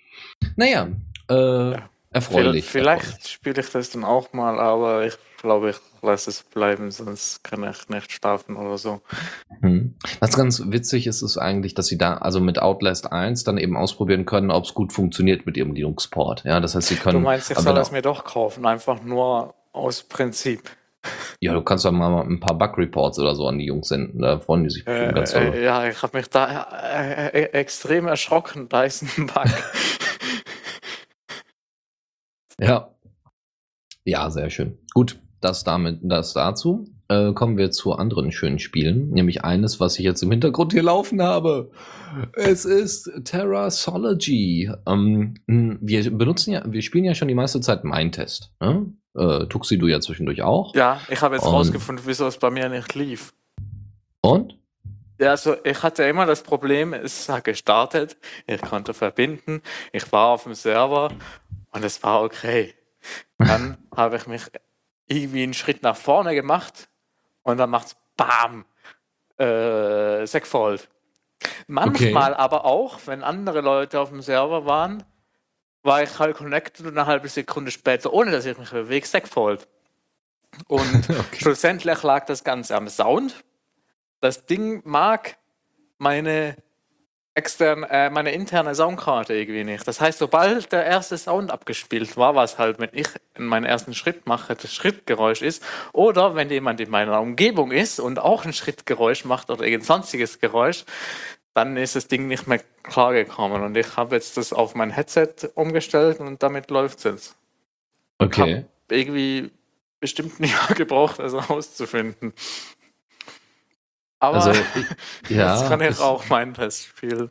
Speaker 3: Naja, äh, erfreulich.
Speaker 2: Vielleicht spiele ich das dann auch mal, aber ich glaube, ich lasse es bleiben, sonst kann ich nicht schlafen oder so.
Speaker 3: Hm. Was ganz witzig ist, ist eigentlich, dass sie da, also mit Outlast 1 dann eben ausprobieren können, ob es gut funktioniert mit ihrem Linux-Port. Ja, das heißt, sie können.
Speaker 2: Du meinst, ich
Speaker 3: also
Speaker 2: soll
Speaker 3: da-
Speaker 2: es mir doch kaufen, einfach nur aus Prinzip.
Speaker 3: Ja, du kannst doch mal ein paar Bug-Reports oder so an die Jungs senden. Da freuen die sich
Speaker 2: Äh,
Speaker 3: ganz doll.
Speaker 2: äh, ja, ich habe mich da äh, äh, extrem erschrocken. Da ist ein Bug. [laughs] [laughs]
Speaker 3: Ja. Ja, sehr schön. Gut, das damit, das dazu. Äh, kommen wir zu anderen schönen Spielen, nämlich eines, was ich jetzt im Hintergrund hier laufen habe. Es ist Terrasology. Ähm, wir benutzen ja, wir spielen ja schon die meiste Zeit Mindtest. Ne? Äh, Tuxi, du ja zwischendurch auch.
Speaker 2: ja, ich habe jetzt
Speaker 3: Und-
Speaker 2: rausgefunden, wieso es bei mir nicht lief.
Speaker 3: Und?
Speaker 2: Ja, also ich hatte immer das Problem, es hat gestartet, ich konnte verbinden, ich war auf dem Server und es war okay. Dann [laughs] habe ich mich irgendwie einen Schritt nach vorne gemacht und dann macht's BAM! Äh, Segfold. Manchmal aber auch, wenn andere Leute auf dem Server waren, war ich halt connected und eine halbe Sekunde später, ohne dass ich mich bewege, Segfold. Und [laughs] schlussendlich lag das Ganze am Sound. Das Ding mag meine externe, äh, meine interne Soundkarte irgendwie nicht. Das heißt, sobald der erste Sound abgespielt war, was halt, wenn ich meinen ersten Schritt mache, das Schrittgeräusch ist, oder wenn jemand in meiner Umgebung ist und auch ein Schrittgeräusch macht oder irgendein sonstiges Geräusch, dann ist das Ding nicht mehr klargekommen. Und ich habe jetzt das auf mein Headset umgestellt und damit läuft es jetzt.
Speaker 3: Okay.
Speaker 2: Irgendwie bestimmt ein Jahr gebraucht, das auszufinden. Aber
Speaker 3: Also, ich, [laughs] ja.
Speaker 2: jetzt kann ich
Speaker 3: das-
Speaker 2: auch meinen Test spielen.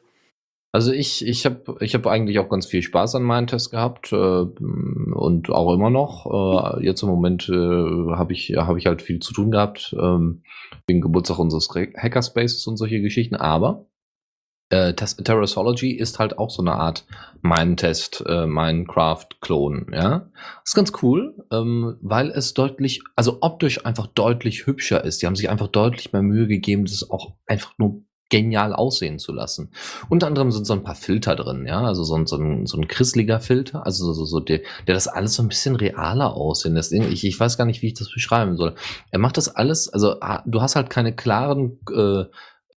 Speaker 3: Also ich, ich habe ich hab eigentlich auch ganz viel Spaß an meinen Test gehabt äh, und auch immer noch. Äh, jetzt im Moment äh, habe ich, hab ich halt viel zu tun gehabt, ähm, wegen Geburtstag unseres Re- Hackerspaces und solche Geschichten. Aber äh, Terrasology ist halt auch so eine Art Minetest, äh, Minecraft-Klon. Ja, ist ganz cool, ähm, weil es deutlich, also optisch einfach deutlich hübscher ist. Die haben sich einfach deutlich mehr Mühe gegeben, das auch einfach nur genial aussehen zu lassen. Unter anderem sind so ein paar Filter drin, ja, also so ein, so ein, so ein krisseliger Filter, also so, so, so der, der das alles so ein bisschen realer aussehen lässt. Ich, ich weiß gar nicht, wie ich das beschreiben soll. Er macht das alles, also ah, du hast halt keine klaren äh,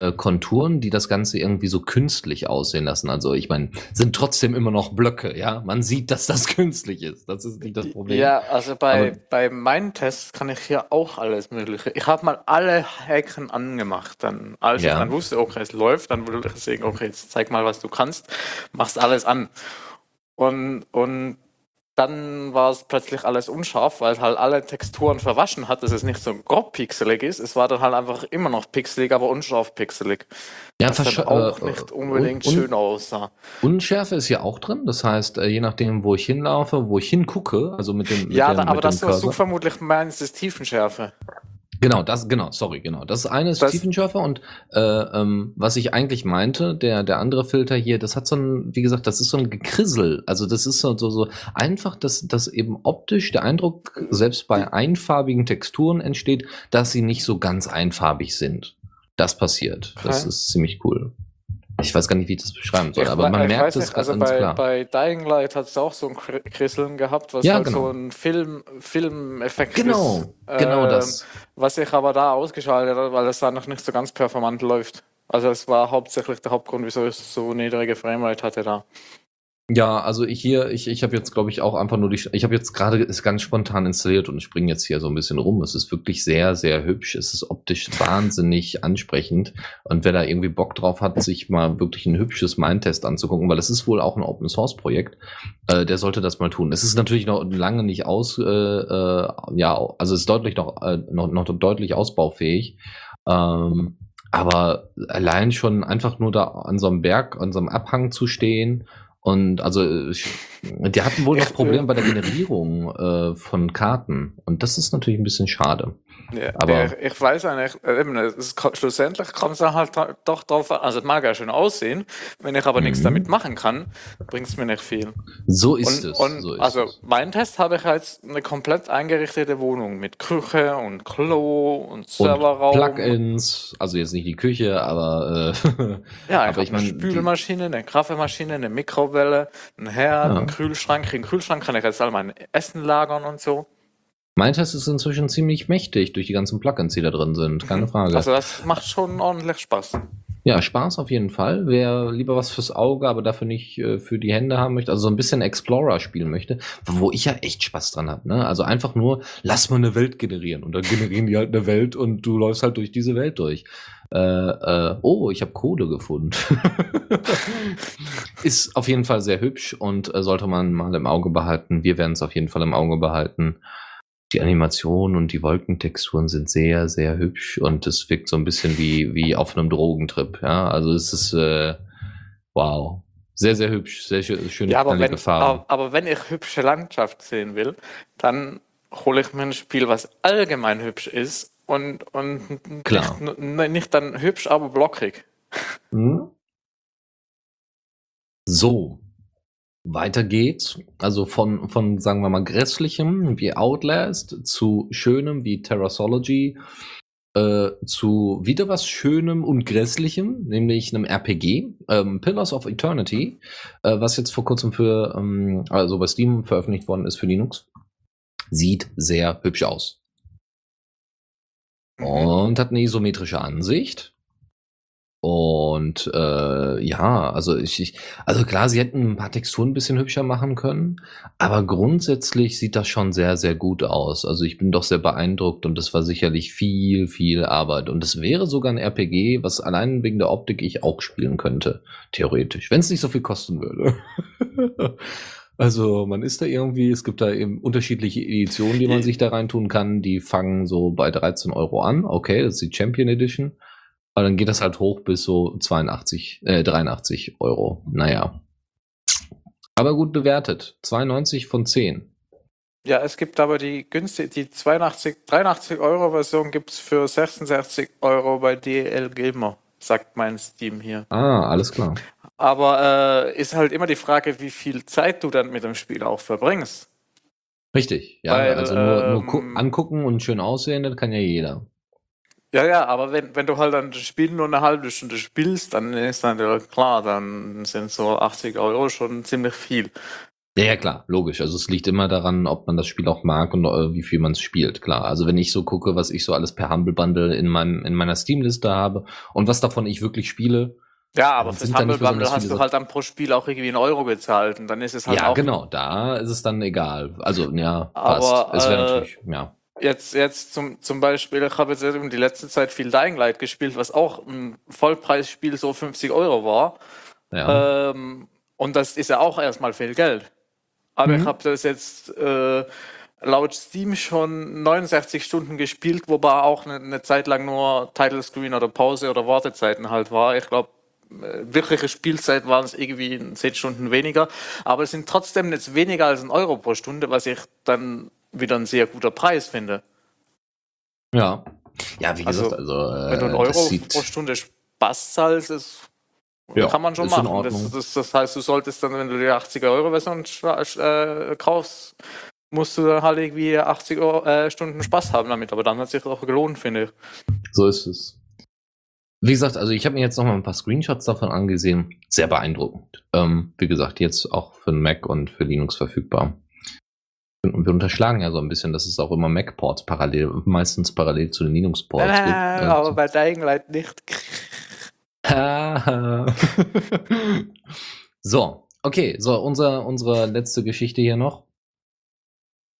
Speaker 3: äh, Konturen, die das Ganze irgendwie so künstlich aussehen lassen. Also ich meine, sind trotzdem immer noch Blöcke, ja. Man sieht, dass das [laughs] künstlich ist. Das ist nicht das Problem.
Speaker 2: Ja, also bei,
Speaker 3: Aber-
Speaker 2: bei meinen Tests kann ich hier auch alles Mögliche. Ich habe mal alle Hacken angemacht. Dann, als
Speaker 3: Ja.
Speaker 2: ich dann wusste, okay, es läuft, dann würde ich sagen, okay, jetzt zeig mal, was du kannst, machst alles an. Und, und dann war es plötzlich alles unscharf, weil es halt alle Texturen verwaschen hat, dass es nicht so grob pixelig ist. Es war dann halt einfach immer noch pixelig, aber unscharf pixelig.
Speaker 3: ja,
Speaker 2: Was dann auch
Speaker 3: äh,
Speaker 2: nicht unbedingt
Speaker 3: un-
Speaker 2: schön aussah.
Speaker 3: Unschärfe ist ja auch drin. Das heißt, äh, je nachdem, wo ich hinlaufe, wo ich hingucke, also mit dem. Mit
Speaker 2: Ja,
Speaker 3: dem,
Speaker 2: aber
Speaker 3: mit
Speaker 2: das,
Speaker 3: dem
Speaker 2: was du vermutlich meinst, ist Tiefenschärfe.
Speaker 3: Genau, das, genau, sorry, genau. Das eine ist
Speaker 2: Das-
Speaker 3: Tiefenschärfer und äh, ähm, was ich eigentlich meinte, der, der andere Filter hier, das hat so ein, wie gesagt, das ist so ein Gekrissel. Also das ist so, so, so einfach, dass, dass eben optisch der Eindruck selbst bei einfarbigen Texturen entsteht, dass sie nicht so ganz einfarbig sind. Das passiert. Das
Speaker 2: Okay.
Speaker 3: ist ziemlich cool. Ich weiß gar nicht, wie ich das beschreiben soll,
Speaker 2: Ich
Speaker 3: aber man merkt es
Speaker 2: also
Speaker 3: ganz
Speaker 2: bei,
Speaker 3: klar.
Speaker 2: bei Dying Light hat es auch so ein Kri- Krisseln gehabt, was
Speaker 3: Ja,
Speaker 2: halt
Speaker 3: genau.
Speaker 2: so ein Film, Filmeffekt
Speaker 3: Genau,
Speaker 2: ist.
Speaker 3: genau
Speaker 2: Ähm,
Speaker 3: das.
Speaker 2: Was ich aber da ausgeschaltet habe, weil es da noch nicht so ganz performant läuft. Also es war hauptsächlich der Hauptgrund, wieso ich so niedrige Framerate hatte da.
Speaker 3: Ja, also ich hier, ich, ich habe jetzt, glaube ich, auch einfach nur die, ich habe jetzt gerade es ganz spontan installiert und springe jetzt hier so ein bisschen rum. Es ist wirklich sehr, sehr hübsch. Es ist optisch wahnsinnig ansprechend. Und wer da irgendwie Bock drauf hat, sich mal wirklich ein hübsches Mindtest anzugucken, weil es ist wohl auch ein Open Source Projekt, äh, der sollte das mal tun. Es ist natürlich noch lange nicht aus, äh, äh, ja, also es ist deutlich noch, äh, noch, noch deutlich ausbaufähig. Ähm, aber allein schon einfach nur da an so einem Berg, an so einem Abhang zu stehen Und also ich, die hatten wohl noch Probleme
Speaker 2: äh,
Speaker 3: bei der Generierung äh, von Karten. Und das ist natürlich ein bisschen schade.
Speaker 2: Ja,
Speaker 3: Aber-
Speaker 2: ich, ich weiß eigentlich, äh, eben, es schlussendlich kommt es dann halt doch drauf an. Also, es mag ja schön aussehen. Wenn ich aber nichts
Speaker 3: Mhm.
Speaker 2: damit machen kann, bringt es mir nicht viel.
Speaker 3: So ist
Speaker 2: und,
Speaker 3: es.
Speaker 2: und
Speaker 3: so ist
Speaker 2: also,
Speaker 3: es.
Speaker 2: mein Test habe ich jetzt eine komplett eingerichtete Wohnung mit Küche und Klo und
Speaker 3: Und
Speaker 2: Serverraum.
Speaker 3: Plugins, also jetzt nicht die Küche, aber äh, [laughs]
Speaker 2: Ja,
Speaker 3: aber ich
Speaker 2: eine
Speaker 3: meine,
Speaker 2: Spülmaschine, eine Kaffeemaschine, eine Mikrowelle, einen Herd,
Speaker 3: Ja.
Speaker 2: einen Kühlschrank. Im Kühlschrank kann ich jetzt all mein Essen lagern und so.
Speaker 3: Mein Test ist inzwischen ziemlich mächtig durch die ganzen Plugins, die da drin sind. Keine Frage.
Speaker 2: Also das macht schon ordentlich Spaß.
Speaker 3: Ja, Spaß auf jeden Fall. Wer lieber was fürs Auge, aber dafür nicht äh, für die Hände haben möchte, also so ein bisschen Explorer spielen möchte, wo ich ja echt Spaß dran habe. Ne? Also einfach nur, lass mal eine Welt generieren. Und dann generieren die halt eine Welt und du läufst halt durch diese Welt durch. Äh, äh, oh, ich habe Kohle gefunden. [laughs] Ist auf jeden Fall sehr hübsch und äh, sollte man mal im Auge behalten. Wir werden es auf jeden Fall im Auge behalten. Die Animationen und die Wolkentexturen sind sehr, sehr hübsch und es wirkt so ein bisschen wie, wie auf einem Drogentrip. Ja, also es ist äh, wow. Sehr, sehr hübsch, sehr schö schöne
Speaker 2: Ja, aber wenn,
Speaker 3: Farben.
Speaker 2: aber, aber wenn ich hübsche Landschaft sehen will, dann hole ich mir ein Spiel, was allgemein hübsch ist und, und
Speaker 3: Klar.
Speaker 2: Nicht, nicht dann hübsch, aber blockig.
Speaker 3: Hm? So, weiter geht's. Also von, von, sagen wir mal, grässlichem wie Outlast zu schönem wie Terrasology äh, zu wieder was Schönem und Grässlichem, nämlich einem RPG, ähm, Pillars of Eternity, äh, was jetzt vor kurzem für, ähm, also bei Steam veröffentlicht worden ist für Linux. Sieht sehr hübsch aus. und hat eine isometrische Ansicht. Und äh, ja, also ich, ich, also klar, sie hätten ein paar Texturen ein bisschen hübscher machen können, aber grundsätzlich sieht das schon sehr, sehr gut aus. Also ich bin doch sehr beeindruckt und das war sicherlich viel, viel Arbeit. Und es wäre sogar ein RPG, was allein wegen der Optik ich auch spielen könnte, theoretisch, wenn es nicht so viel kosten würde. [laughs] Also man ist da irgendwie, es gibt da eben unterschiedliche Editionen, die man sich da reintun kann. Die fangen so bei 13 Euro an. Okay, das ist die Champion Edition. Aber dann geht das halt hoch bis so 82, äh, 83 Euro. Naja. Aber gut bewertet. 92 von 10.
Speaker 2: Ja, es gibt aber die günstige, die 82, 83 Euro Version gibt es für 66 Euro bei DL Gamer, sagt mein Steam hier.
Speaker 3: Ah, alles klar.
Speaker 2: Aber äh, ist halt immer die Frage, wie viel Zeit du dann mit dem Spiel auch verbringst.
Speaker 3: Richtig. Ja,
Speaker 2: Weil,
Speaker 3: also nur, nur
Speaker 2: ähm,
Speaker 3: angucken und schön aussehen, das kann ja jeder.
Speaker 2: Ja, ja, aber wenn, wenn du halt dann das Spiel nur eine halbe Stunde spielst, dann ist natürlich klar, dann sind so 80 Euro schon ziemlich viel.
Speaker 3: Ja, ja, klar, logisch. Also es liegt immer daran, ob man das Spiel auch mag und äh, wie viel man es spielt, klar. Also wenn ich so gucke, was ich so alles per Humble Bundle in, meinem, in meiner Steam-Liste habe und was davon ich wirklich spiele,
Speaker 2: Ja, aber fürs Humble Bundle hast du halt dann pro Spiel auch irgendwie einen Euro gezahlt und dann ist es halt
Speaker 3: ja,
Speaker 2: auch
Speaker 3: genau, da ist es dann egal. Also, ja,
Speaker 2: Aber,
Speaker 3: passt. Es wäre
Speaker 2: äh,
Speaker 3: natürlich, ja.
Speaker 2: Jetzt, jetzt zum, zum Beispiel, ich habe jetzt eben die letzte Zeit viel Dying Light gespielt, was auch ein Vollpreisspiel so 50 Euro war.
Speaker 3: ja.
Speaker 2: Ähm, und das ist ja auch erstmal viel Geld. Aber
Speaker 3: Mhm.
Speaker 2: ich habe das jetzt äh, laut Steam schon 69 Stunden gespielt, wobei auch eine, eine Zeit lang nur Title Screen oder Pause oder Wartezeiten halt war. Ich glaube, wirkliche Spielzeit waren es irgendwie 10 Stunden weniger. Aber es sind trotzdem jetzt weniger als ein Euro pro Stunde, was ich dann wieder ein sehr guter Preis finde.
Speaker 3: ja. Ja, wie
Speaker 2: also,
Speaker 3: gesagt, also, äh,
Speaker 2: Wenn du einen Euro pro Stunde Spaß zahlst, ist,
Speaker 3: Ja,
Speaker 2: kann man schon machen. Das, das, das heißt, du solltest dann, wenn du die 80er-Euro-Version äh, kaufst, musst du dann halt irgendwie 80 Euro, äh, Stunden Spaß haben damit. Aber dann hat sich das auch gelohnt, finde ich.
Speaker 3: So ist es. Wie gesagt, also ich habe mir jetzt noch mal ein paar Screenshots davon angesehen. Sehr beeindruckend. Ähm, wie gesagt, jetzt auch für den Mac und für Linux verfügbar. Und wir unterschlagen ja so ein bisschen, dass es auch immer Mac-Ports parallel, meistens parallel zu den Linux-Ports gibt.
Speaker 2: Äh, aber
Speaker 3: Also-
Speaker 2: bei Dying nicht. [laughs]
Speaker 3: So, okay, so, unser, unsere letzte Geschichte hier noch.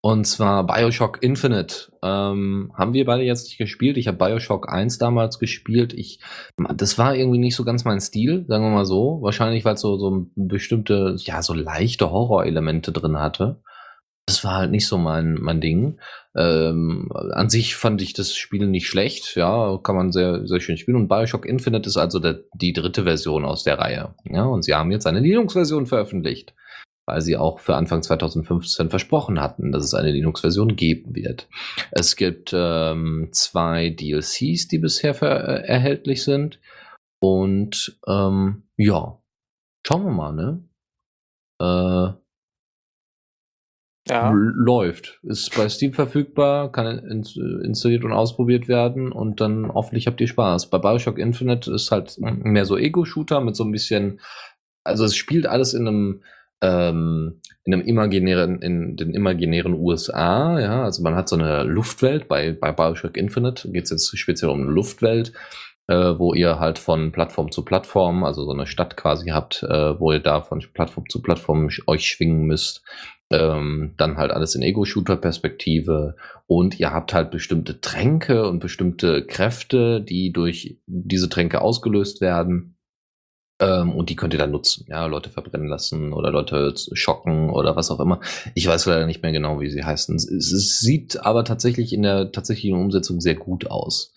Speaker 3: Und zwar Bioshock Infinite. Ähm, haben wir beide jetzt nicht gespielt. Ich habe Bioshock 1 damals gespielt. Ich, das war irgendwie nicht so ganz mein Stil, sagen wir mal so. Wahrscheinlich, weil es so, so bestimmte, ja, so leichte Horrorelemente drin hatte. Das war halt nicht so mein, mein Ding. Ähm, an sich fand ich das Spiel nicht schlecht, ja, kann man sehr, sehr schön spielen. Und Bioshock Infinite ist also der, die dritte Version aus der Reihe. Ja, und sie haben jetzt eine Linux-Version veröffentlicht, weil sie auch für Anfang 2015 versprochen hatten, dass es eine Linux-Version geben wird. Es gibt ähm, zwei DLCs, die bisher äh, erhältlich sind. Und ähm, ja, schauen wir mal, ne? Äh,
Speaker 2: Ja.
Speaker 3: läuft. Ist bei Steam verfügbar, kann ins, installiert und ausprobiert werden und dann hoffentlich habt ihr Spaß. Bei Bioshock Infinite ist halt mehr so Ego-Shooter mit so ein bisschen, also es spielt alles in einem, ähm, in einem imaginären, in den imaginären USA, ja, also man hat so eine Luftwelt, bei, bei Bioshock Infinite geht es jetzt speziell um eine Luftwelt, äh, wo ihr halt von Plattform zu Plattform, also so eine Stadt quasi habt, äh, wo ihr da von Plattform zu Plattform euch schwingen müsst. Ähm, dann halt alles in Ego-Shooter-Perspektive und ihr habt halt bestimmte Tränke und bestimmte Kräfte, die durch diese Tränke ausgelöst werden. Ähm, und die könnt ihr dann nutzen. Ja, Leute verbrennen lassen oder Leute schocken oder was auch immer. Ich weiß leider nicht mehr genau, wie sie heißen. Es, es sieht aber tatsächlich in der tatsächlichen Umsetzung sehr gut aus.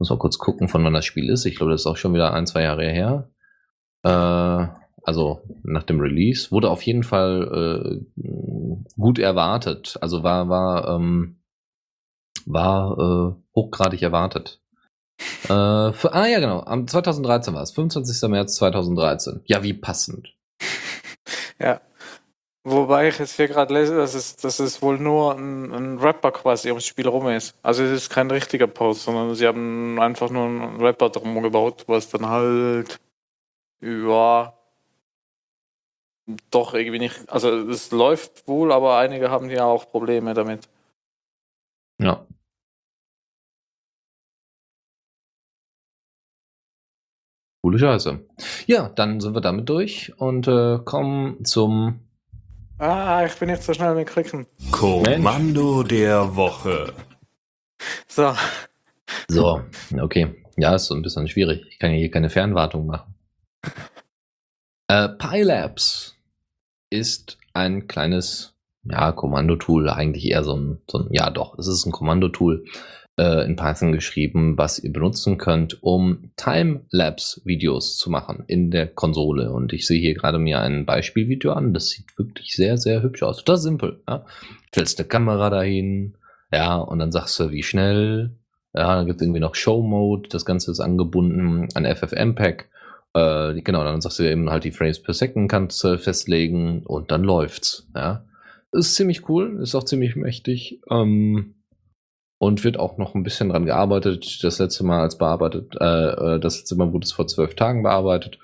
Speaker 3: Muss mal kurz gucken, von wann das Spiel ist. Ich glaube, das ist auch schon wieder ein, zwei Jahre her. Äh, also nach dem Release. Wurde auf jeden Fall äh, gut erwartet. Also war, war, ähm, war äh, hochgradig erwartet. Äh, für, ah ja, genau. Am 2013 war es. 25. März 2013. Ja, wie passend. [laughs]
Speaker 2: Ja. Wobei ich jetzt hier gerade lese, dass es, dass es wohl nur ein, ein Rapper quasi ums Spiel rum ist. Also es ist kein richtiger Post, sondern sie haben einfach nur einen Rapper drum gebaut, was dann halt ja doch irgendwie nicht. Also es läuft wohl, aber einige haben ja auch Probleme damit.
Speaker 3: Ja. Coole Scheiße. Ja, dann sind wir damit durch und äh, kommen zum.
Speaker 2: Ah, ich bin nicht so schnell mit Klicken.
Speaker 1: Kommando der Woche.
Speaker 2: So.
Speaker 3: So, okay. Ja, ist so ein bisschen schwierig. Ich kann ja hier keine Fernwartung machen. Äh, PyLabs ist ein kleines, ja, Kommandotool, eigentlich eher so ein, so ein, ja doch, es ist ein Kommandotool äh, in Python geschrieben, was ihr benutzen könnt, um Timelapse-Videos zu machen in der Konsole. Und ich sehe hier gerade mir ein Beispielvideo an, das sieht wirklich sehr, sehr hübsch aus. Total simpel. Ja? Stellst eine Kamera dahin, ja, und dann sagst du, wie schnell. Ja, dann gibt es irgendwie noch Show Mode, das Ganze ist angebunden an FFmpeg. Äh, genau, dann sagst du eben halt die Frames per Second kannst du festlegen und dann läuft's. Ja, ist ziemlich cool, ist auch ziemlich mächtig ähm, und wird auch noch ein bisschen dran gearbeitet. Das letzte Mal als bearbeitet, äh, äh, das letzte Mal wurde es vor zwölf Tagen bearbeitet.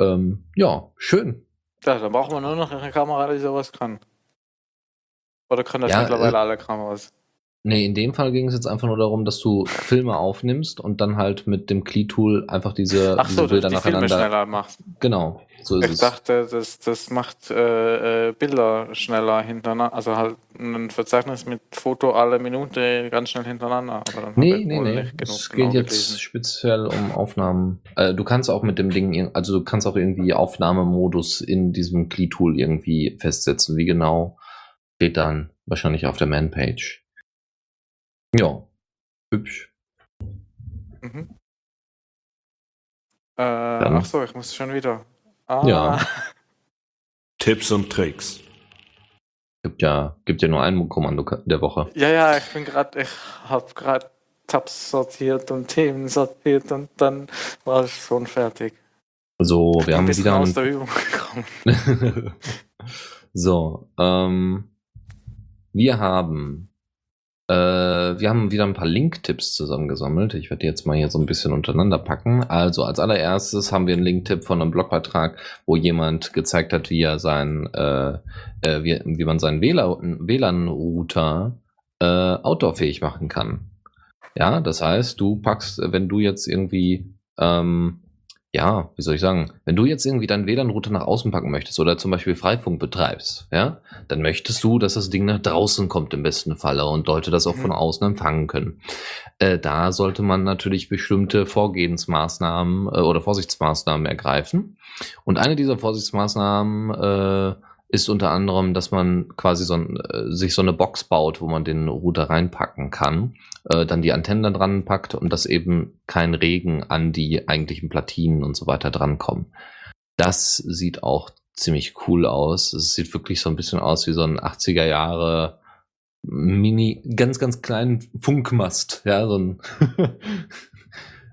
Speaker 3: Ähm, ja, schön.
Speaker 2: Ja, dann brauchen wir nur noch eine Kamera, die sowas kann. Oder können das
Speaker 3: Ja,
Speaker 2: mittlerweile
Speaker 3: äh,
Speaker 2: alle Kameras?
Speaker 3: Nee, in dem Fall ging es jetzt einfach nur darum, dass du Filme aufnimmst und dann halt mit dem Key-Tool einfach diese,
Speaker 2: Ach so,
Speaker 3: diese Bilder
Speaker 2: die Filme
Speaker 3: nacheinander.
Speaker 2: schneller macht.
Speaker 3: Genau, so ist
Speaker 2: Ich
Speaker 3: es.
Speaker 2: dachte, das, das macht äh, äh, Bilder schneller hintereinander. Also halt ein Verzeichnis mit Foto alle Minute ganz schnell hintereinander. Aber
Speaker 3: Nee,
Speaker 2: ich
Speaker 3: nee, nee. Es
Speaker 2: genau
Speaker 3: geht jetzt
Speaker 2: gelesen.
Speaker 3: speziell um Aufnahmen. Äh, du kannst auch mit dem Ding, also du kannst auch irgendwie Aufnahmemodus in diesem Key-Tool irgendwie festsetzen. Wie genau steht dann wahrscheinlich auf der Man-Page. Ja, hübsch.
Speaker 2: Mhm. Äh, ach so, ich muss schon wieder. Ah,
Speaker 3: Ja. [laughs]
Speaker 1: Tipps und Tricks.
Speaker 3: Gibt ja, gibt ja nur ein Kommando der Woche.
Speaker 2: ja, ja, ich bin gerade, ich habe gerade Tabs sortiert und Themen sortiert und dann war ich schon fertig.
Speaker 3: So, wir
Speaker 2: ein
Speaker 3: haben
Speaker 2: bisschen
Speaker 3: wieder
Speaker 2: aus der Übung gekommen. [laughs]
Speaker 3: so, ähm, wir haben, äh, wir haben wieder ein paar Link-Tipps zusammengesammelt. Ich werde die jetzt mal hier so ein bisschen untereinander packen. Also als allererstes haben wir einen Link-Tipp von einem Blogbeitrag, wo jemand gezeigt hat, wie er sein, äh, äh, wie, wie man seinen WLAN WLAN-Router äh, outdoorfähig machen kann. Ja, das heißt, du packst, wenn du jetzt irgendwie ähm, ja, wie soll ich sagen, wenn du jetzt irgendwie deinen WLAN-Router nach außen packen möchtest oder zum Beispiel Freifunk betreibst, ja, dann möchtest du, dass das Ding nach draußen kommt im besten Falle und Leute das auch
Speaker 2: Mhm.
Speaker 3: von außen empfangen können. Äh, da sollte man natürlich bestimmte Vorgehensmaßnahmen äh, oder Vorsichtsmaßnahmen ergreifen. Und eine dieser Vorsichtsmaßnahmen äh, ist unter anderem, dass man quasi so ein, äh, sich so eine Box baut, wo man den Router reinpacken kann, äh, dann die Antennen da dran packt und dass eben kein Regen an die eigentlichen Platinen und so weiter drankommen. Das sieht auch ziemlich cool aus. Es sieht wirklich so ein bisschen aus wie so ein 80er Jahre Mini, ganz, ganz kleinen Funkmast. Ja, so ein [laughs]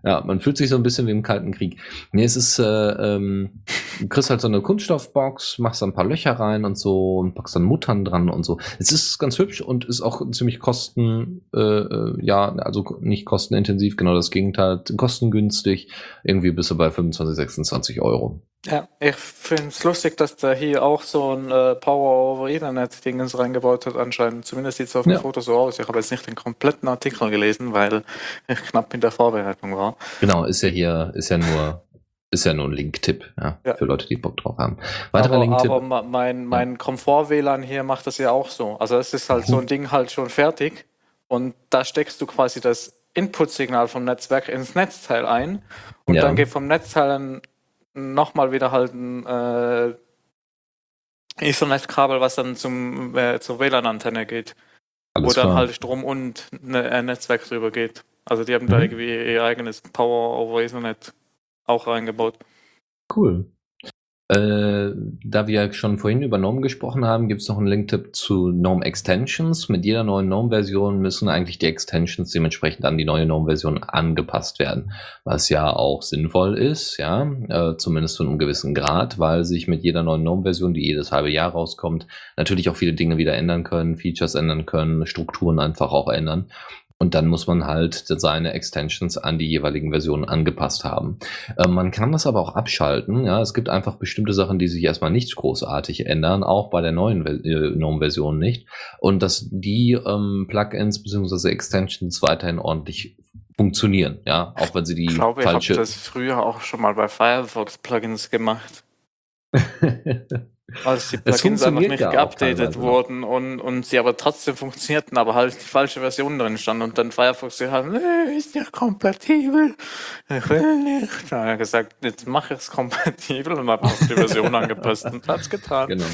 Speaker 3: Ja, man fühlt sich so ein bisschen wie im Kalten Krieg. Nee, es ist, äh, ähm, du kriegst halt so eine Kunststoffbox, machst da ein paar Löcher rein und so und packst dann Muttern dran und so. Es ist ganz hübsch und ist auch ziemlich kosten, äh, äh ja, also nicht kostenintensiv, genau das Gegenteil, kostengünstig. Irgendwie bist du bei 25, 26 Euro.
Speaker 2: Ja, ich finde es lustig, dass der hier auch so ein äh, Power-over-Ethernet-Dingens reingebaut hat, anscheinend. Zumindest sieht es auf dem
Speaker 3: Ja.
Speaker 2: Foto so aus. Ich habe jetzt nicht den kompletten Artikel gelesen, weil ich knapp in der Vorbereitung war.
Speaker 3: Genau, ist ja hier, ist ja nur, ist ja nur ein Link-Tipp, ja,
Speaker 2: Ja.
Speaker 3: für Leute, die Bock drauf haben. Weiterer
Speaker 2: aber,
Speaker 3: Link-Tipp.
Speaker 2: aber mein, mein Komfort-WLAN hier macht das ja auch so. Also es ist halt so ein [laughs] Ding halt schon fertig und da steckst du quasi das Input-Signal vom Netzwerk ins Netzteil ein und dann geht vom Netzteil dann nochmal wieder halt ein äh, Ethernet-Kabel, was dann zum, äh, zur WLAN-Antenne geht, wo
Speaker 3: Alles
Speaker 2: dann
Speaker 3: klar.
Speaker 2: halt Strom und ne, ein Netzwerk drüber geht. Also die haben da
Speaker 3: Mhm.
Speaker 2: irgendwie ihr eigenes Power over Ethernet auch reingebaut.
Speaker 3: Cool. Äh, da wir schon vorhin über GNOME gesprochen haben, gibt es noch einen Link-Tipp zu GNOME Extensions. Mit jeder neuen GNOME-Version müssen eigentlich die Extensions dementsprechend an die neue GNOME-Version angepasst werden, was ja auch sinnvoll ist, ja, äh, zumindest zu einem gewissen Grad, weil sich mit jeder neuen GNOME-Version, die jedes halbe Jahr rauskommt, natürlich auch viele Dinge wieder ändern können, Features ändern können, Strukturen einfach auch ändern. Und dann muss man halt seine Extensions an die jeweiligen Versionen angepasst haben. Äh, man kann das aber auch abschalten. Ja, es gibt einfach bestimmte Sachen, die sich erstmal nicht großartig ändern, auch bei der neuen Ver- äh, GNOME-Version nicht. Und dass die ähm, Plugins bzw. Extensions weiterhin ordentlich funktionieren. Ja, auch wenn sie die
Speaker 2: Ich glaube, ich habe
Speaker 3: falsche.
Speaker 2: das früher auch schon mal bei Firefox-Plugins gemacht. [laughs] Als die
Speaker 3: Es
Speaker 2: Plugins einfach nicht geupdatet wurden und, und sie aber trotzdem funktionierten, aber halt die falsche Version drin stand und dann Firefox gesagt hat, nee, ist nicht kompatibel, ich will nicht. Dann hat er gesagt, jetzt mache ich es kompatibel und habe auch die Version [laughs] angepasst und hat's getan.
Speaker 3: Genau.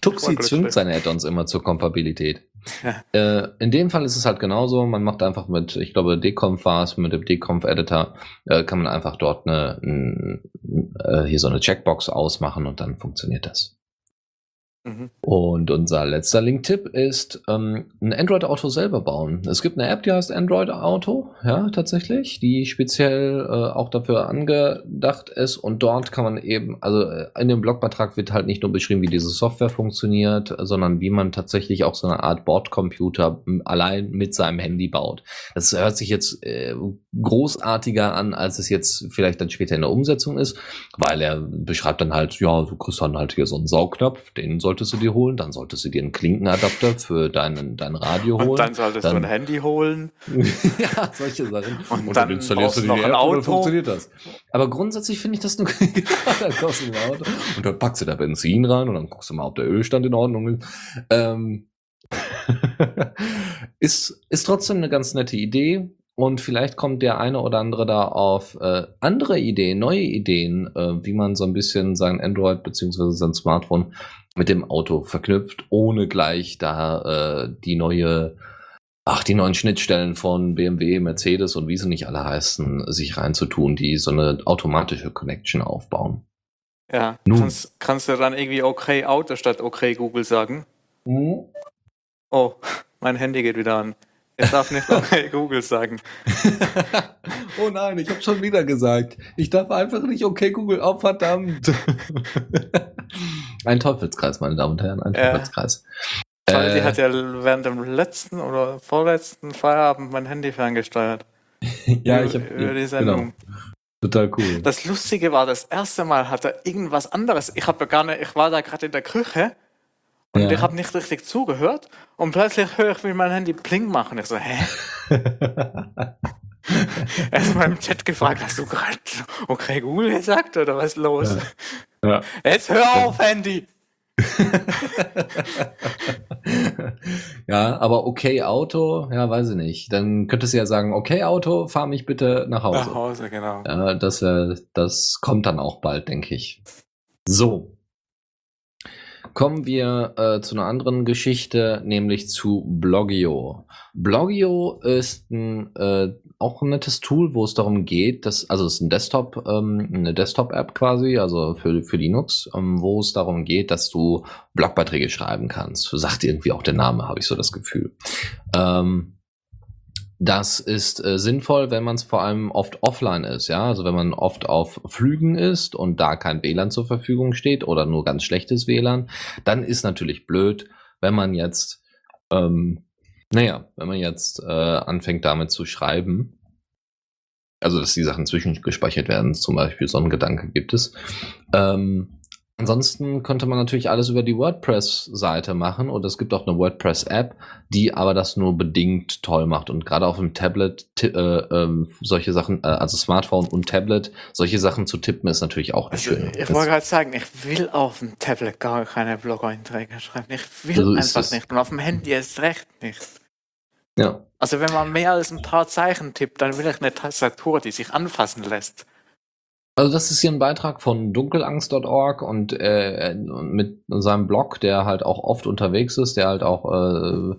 Speaker 3: Tuxi zwingt seine Add-ons immer zur Kompatibilität.
Speaker 2: Ja.
Speaker 3: Äh, in dem Fall ist es halt genauso. Man macht einfach mit, ich glaube, Deconf war es, mit dem Deconf-Editor, äh, kann man einfach dort eine, n- äh, hier so eine Checkbox ausmachen und dann funktioniert das.
Speaker 2: Mhm.
Speaker 3: Und unser letzter Link-Tipp ist ähm, ein Android-Auto selber bauen. Es gibt eine App, die heißt Android Auto, ja, tatsächlich, die speziell äh, auch dafür angedacht ist. Und dort kann man eben, also äh, in dem Blogbeitrag wird halt nicht nur beschrieben, wie diese Software funktioniert, sondern wie man tatsächlich auch so eine Art Bordcomputer m, allein mit seinem Handy baut. Das hört sich jetzt äh, großartiger an, als es jetzt vielleicht dann später in der Umsetzung ist, weil er beschreibt dann halt, ja, du kriegst dann halt hier so einen Saugnapf, den solltest du dir holen, dann solltest du dir einen Klinkenadapter für deinen, dein Radio holen.
Speaker 2: Und dann solltest
Speaker 3: Dann-
Speaker 2: du ein Handy holen. [laughs]
Speaker 3: ja, solche Sachen.
Speaker 2: Und dann
Speaker 3: installierst
Speaker 2: brauchst du noch ein
Speaker 3: und dann
Speaker 2: Auto.
Speaker 3: funktioniert das. Aber grundsätzlich finde ich das nur dann kaufst du ein Auto und dann packst du da Benzin rein und dann guckst du mal, ob der Ölstand in Ordnung ist. Ähm, [laughs] ist, ist trotzdem eine ganz nette Idee. Und vielleicht kommt der eine oder andere da auf äh, andere Ideen, neue Ideen, äh, wie man so ein bisschen sein Android beziehungsweise sein Smartphone mit dem Auto verknüpft, ohne gleich da äh, die neue, ach, die neuen Schnittstellen von BMW, Mercedes und wie sie nicht alle heißen, sich reinzutun, die so eine automatische Connection aufbauen.
Speaker 2: Ja,
Speaker 3: Nun.
Speaker 2: kannst, kannst du dann irgendwie okay Auto statt okay Google sagen? Oh, [laughs] mein Handy geht wieder an. Ich darf nicht [laughs] okay Google sagen. [laughs]
Speaker 3: oh nein, ich habe schon wieder gesagt. Ich darf einfach nicht okay Google. Oh verdammt. ein Teufelskreis, meine Damen und Herren, ein
Speaker 2: Ja.
Speaker 3: Teufelskreis.
Speaker 2: Weil die
Speaker 3: Äh,
Speaker 2: hat ja während dem letzten oder vorletzten Feierabend mein Handy ferngesteuert. [laughs]
Speaker 3: ja, ich habe
Speaker 2: über die Sendung.
Speaker 3: Genau, total cool.
Speaker 2: Das Lustige war, das erste Mal hat er irgendwas anderes. Ich habe ja gar nicht, ich war da gerade in der Küche und
Speaker 3: Ja.
Speaker 2: ich habe nicht richtig zugehört und plötzlich höre ich, wie mein Handy Pling machen. Ich so, hä? [laughs] Erst mal im Chat gefragt, hast du gerade okay Google gesagt oder was ist los?
Speaker 3: Ja.
Speaker 2: Jetzt hör auf, Handy! [laughs]
Speaker 3: ja, aber okay Auto, ja, weiß ich nicht. Dann könntest du ja sagen, okay Auto, fahr mich bitte nach Hause.
Speaker 2: Nach Hause, genau.
Speaker 3: Ja, das, äh, das kommt dann auch bald, denke ich. So. Kommen wir äh, zu einer anderen Geschichte, nämlich zu Blogio. Blogio ist ein, äh, auch ein nettes Tool, wo es darum geht, dass, also es ist ein Desktop, ähm, eine Desktop-App quasi, also für, für Linux, ähm, wo es darum geht, dass du Blogbeiträge schreiben kannst. Sagt irgendwie auch der Name, habe ich so das Gefühl. Ähm, das ist äh, sinnvoll, wenn man es vor allem oft offline ist, ja. Also wenn man oft auf Flügen ist und da kein WLAN zur Verfügung steht oder nur ganz schlechtes WLAN, dann ist natürlich blöd, wenn man jetzt, ähm, naja, wenn man jetzt äh, anfängt damit zu schreiben. Also dass die Sachen zwischengespeichert werden, zum Beispiel so ein Gedanke gibt es. Ähm, Ansonsten könnte man natürlich alles über die WordPress-Seite machen und es gibt auch eine WordPress-App, die aber das nur bedingt toll macht und gerade auf dem Tablet äh, äh, solche Sachen, äh, also Smartphone und Tablet, solche Sachen zu tippen ist natürlich auch
Speaker 2: Also,
Speaker 3: schön.
Speaker 2: ich wollte gerade sagen, ich will auf dem Tablet gar keine Blog-Einträge schreiben. Ich will
Speaker 3: So ist
Speaker 2: einfach nicht. Und auf dem Handy erst recht nicht.
Speaker 3: ja.
Speaker 2: Also wenn man mehr als ein paar Zeichen tippt, dann will ich eine Tastatur, die sich anfassen lässt.
Speaker 3: Also das ist hier ein Beitrag von dunkelangst.org und äh, mit seinem Blog, der halt auch oft unterwegs ist, der halt auch äh,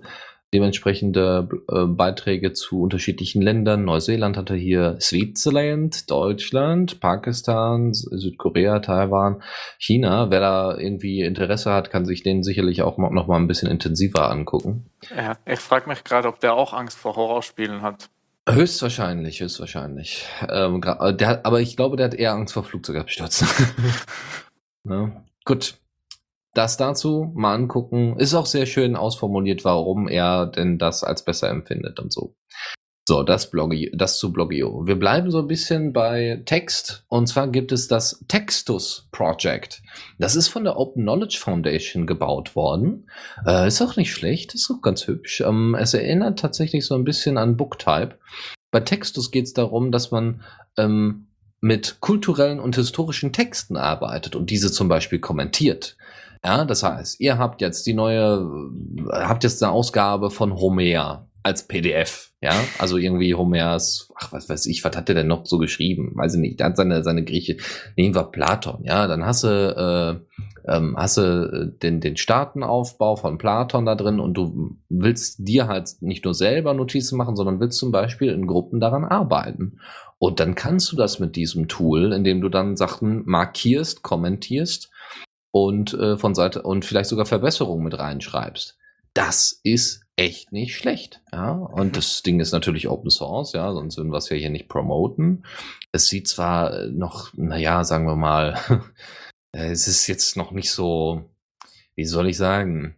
Speaker 3: dementsprechende äh, Beiträge zu unterschiedlichen Ländern. Neuseeland hat er hier, Switzerland, Deutschland, Pakistan, Südkorea, Taiwan, China. Wer da irgendwie Interesse hat, kann sich den sicherlich auch noch mal ein bisschen intensiver angucken.
Speaker 2: Ja, ich frage mich gerade, ob der auch Angst vor Horrorspielen hat.
Speaker 3: Höchstwahrscheinlich, höchstwahrscheinlich. Ähm, äh, der, hat- aber ich glaube, der hat eher Angst vor Flugzeugabstürzen. ne? [laughs] Gut. Das dazu mal angucken. Ist auch sehr schön ausformuliert, warum er denn das als besser empfindet und so. So, das, Bloggi das zu Blogio. Wir bleiben so ein bisschen bei Text. Und zwar gibt es das Textus Project. Das ist von der Open Knowledge Foundation gebaut worden. Äh, ist auch nicht schlecht, ist auch ganz hübsch. Ähm, es erinnert tatsächlich so ein bisschen an Booktype. Bei Textus geht es darum, dass man ähm, mit kulturellen und historischen Texten arbeitet und diese zum Beispiel kommentiert. Ja, das heißt, ihr habt jetzt die neue, äh, habt jetzt eine Ausgabe von Homer als PDF, ja, also irgendwie Homers, ach, was weiß ich, was hat der denn noch so geschrieben? Weiß ich nicht, der hat seine, seine Grieche, nehmen wir Platon, ja, dann hast du, äh, ähm, hast du äh, den, den Staatenaufbau von Platon da drin und du willst dir halt nicht nur selber Notizen machen, sondern willst zum Beispiel in Gruppen daran arbeiten. Und dann kannst du das mit diesem Tool, indem du dann Sachen markierst, kommentierst und äh, von Seite und vielleicht sogar Verbesserungen mit reinschreibst. Das ist echt nicht schlecht, ja. Und das Ding ist natürlich Open Source, ja, sonst würden wir es ja hier nicht promoten. Es sieht zwar äh, noch, naja, sagen wir mal, [laughs] äh, es ist jetzt noch nicht so, wie soll ich sagen,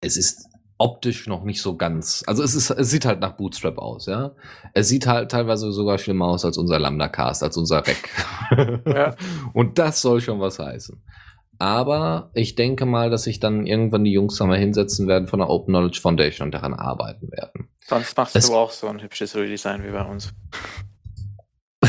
Speaker 3: es ist optisch noch nicht so ganz, also es ist, es sieht halt nach Bootstrap aus, ja. Es sieht halt teilweise sogar schlimmer aus als unser Lambda-Cast, als unser Rec.
Speaker 2: Ja. [laughs]
Speaker 3: Und das soll schon was heißen. Aber ich denke mal, dass sich dann irgendwann die Jungs da mal hinsetzen werden von der Open Knowledge Foundation und daran arbeiten werden.
Speaker 2: Sonst machst
Speaker 3: Es-
Speaker 2: du auch so ein hübsches Redesign wie bei uns. [laughs]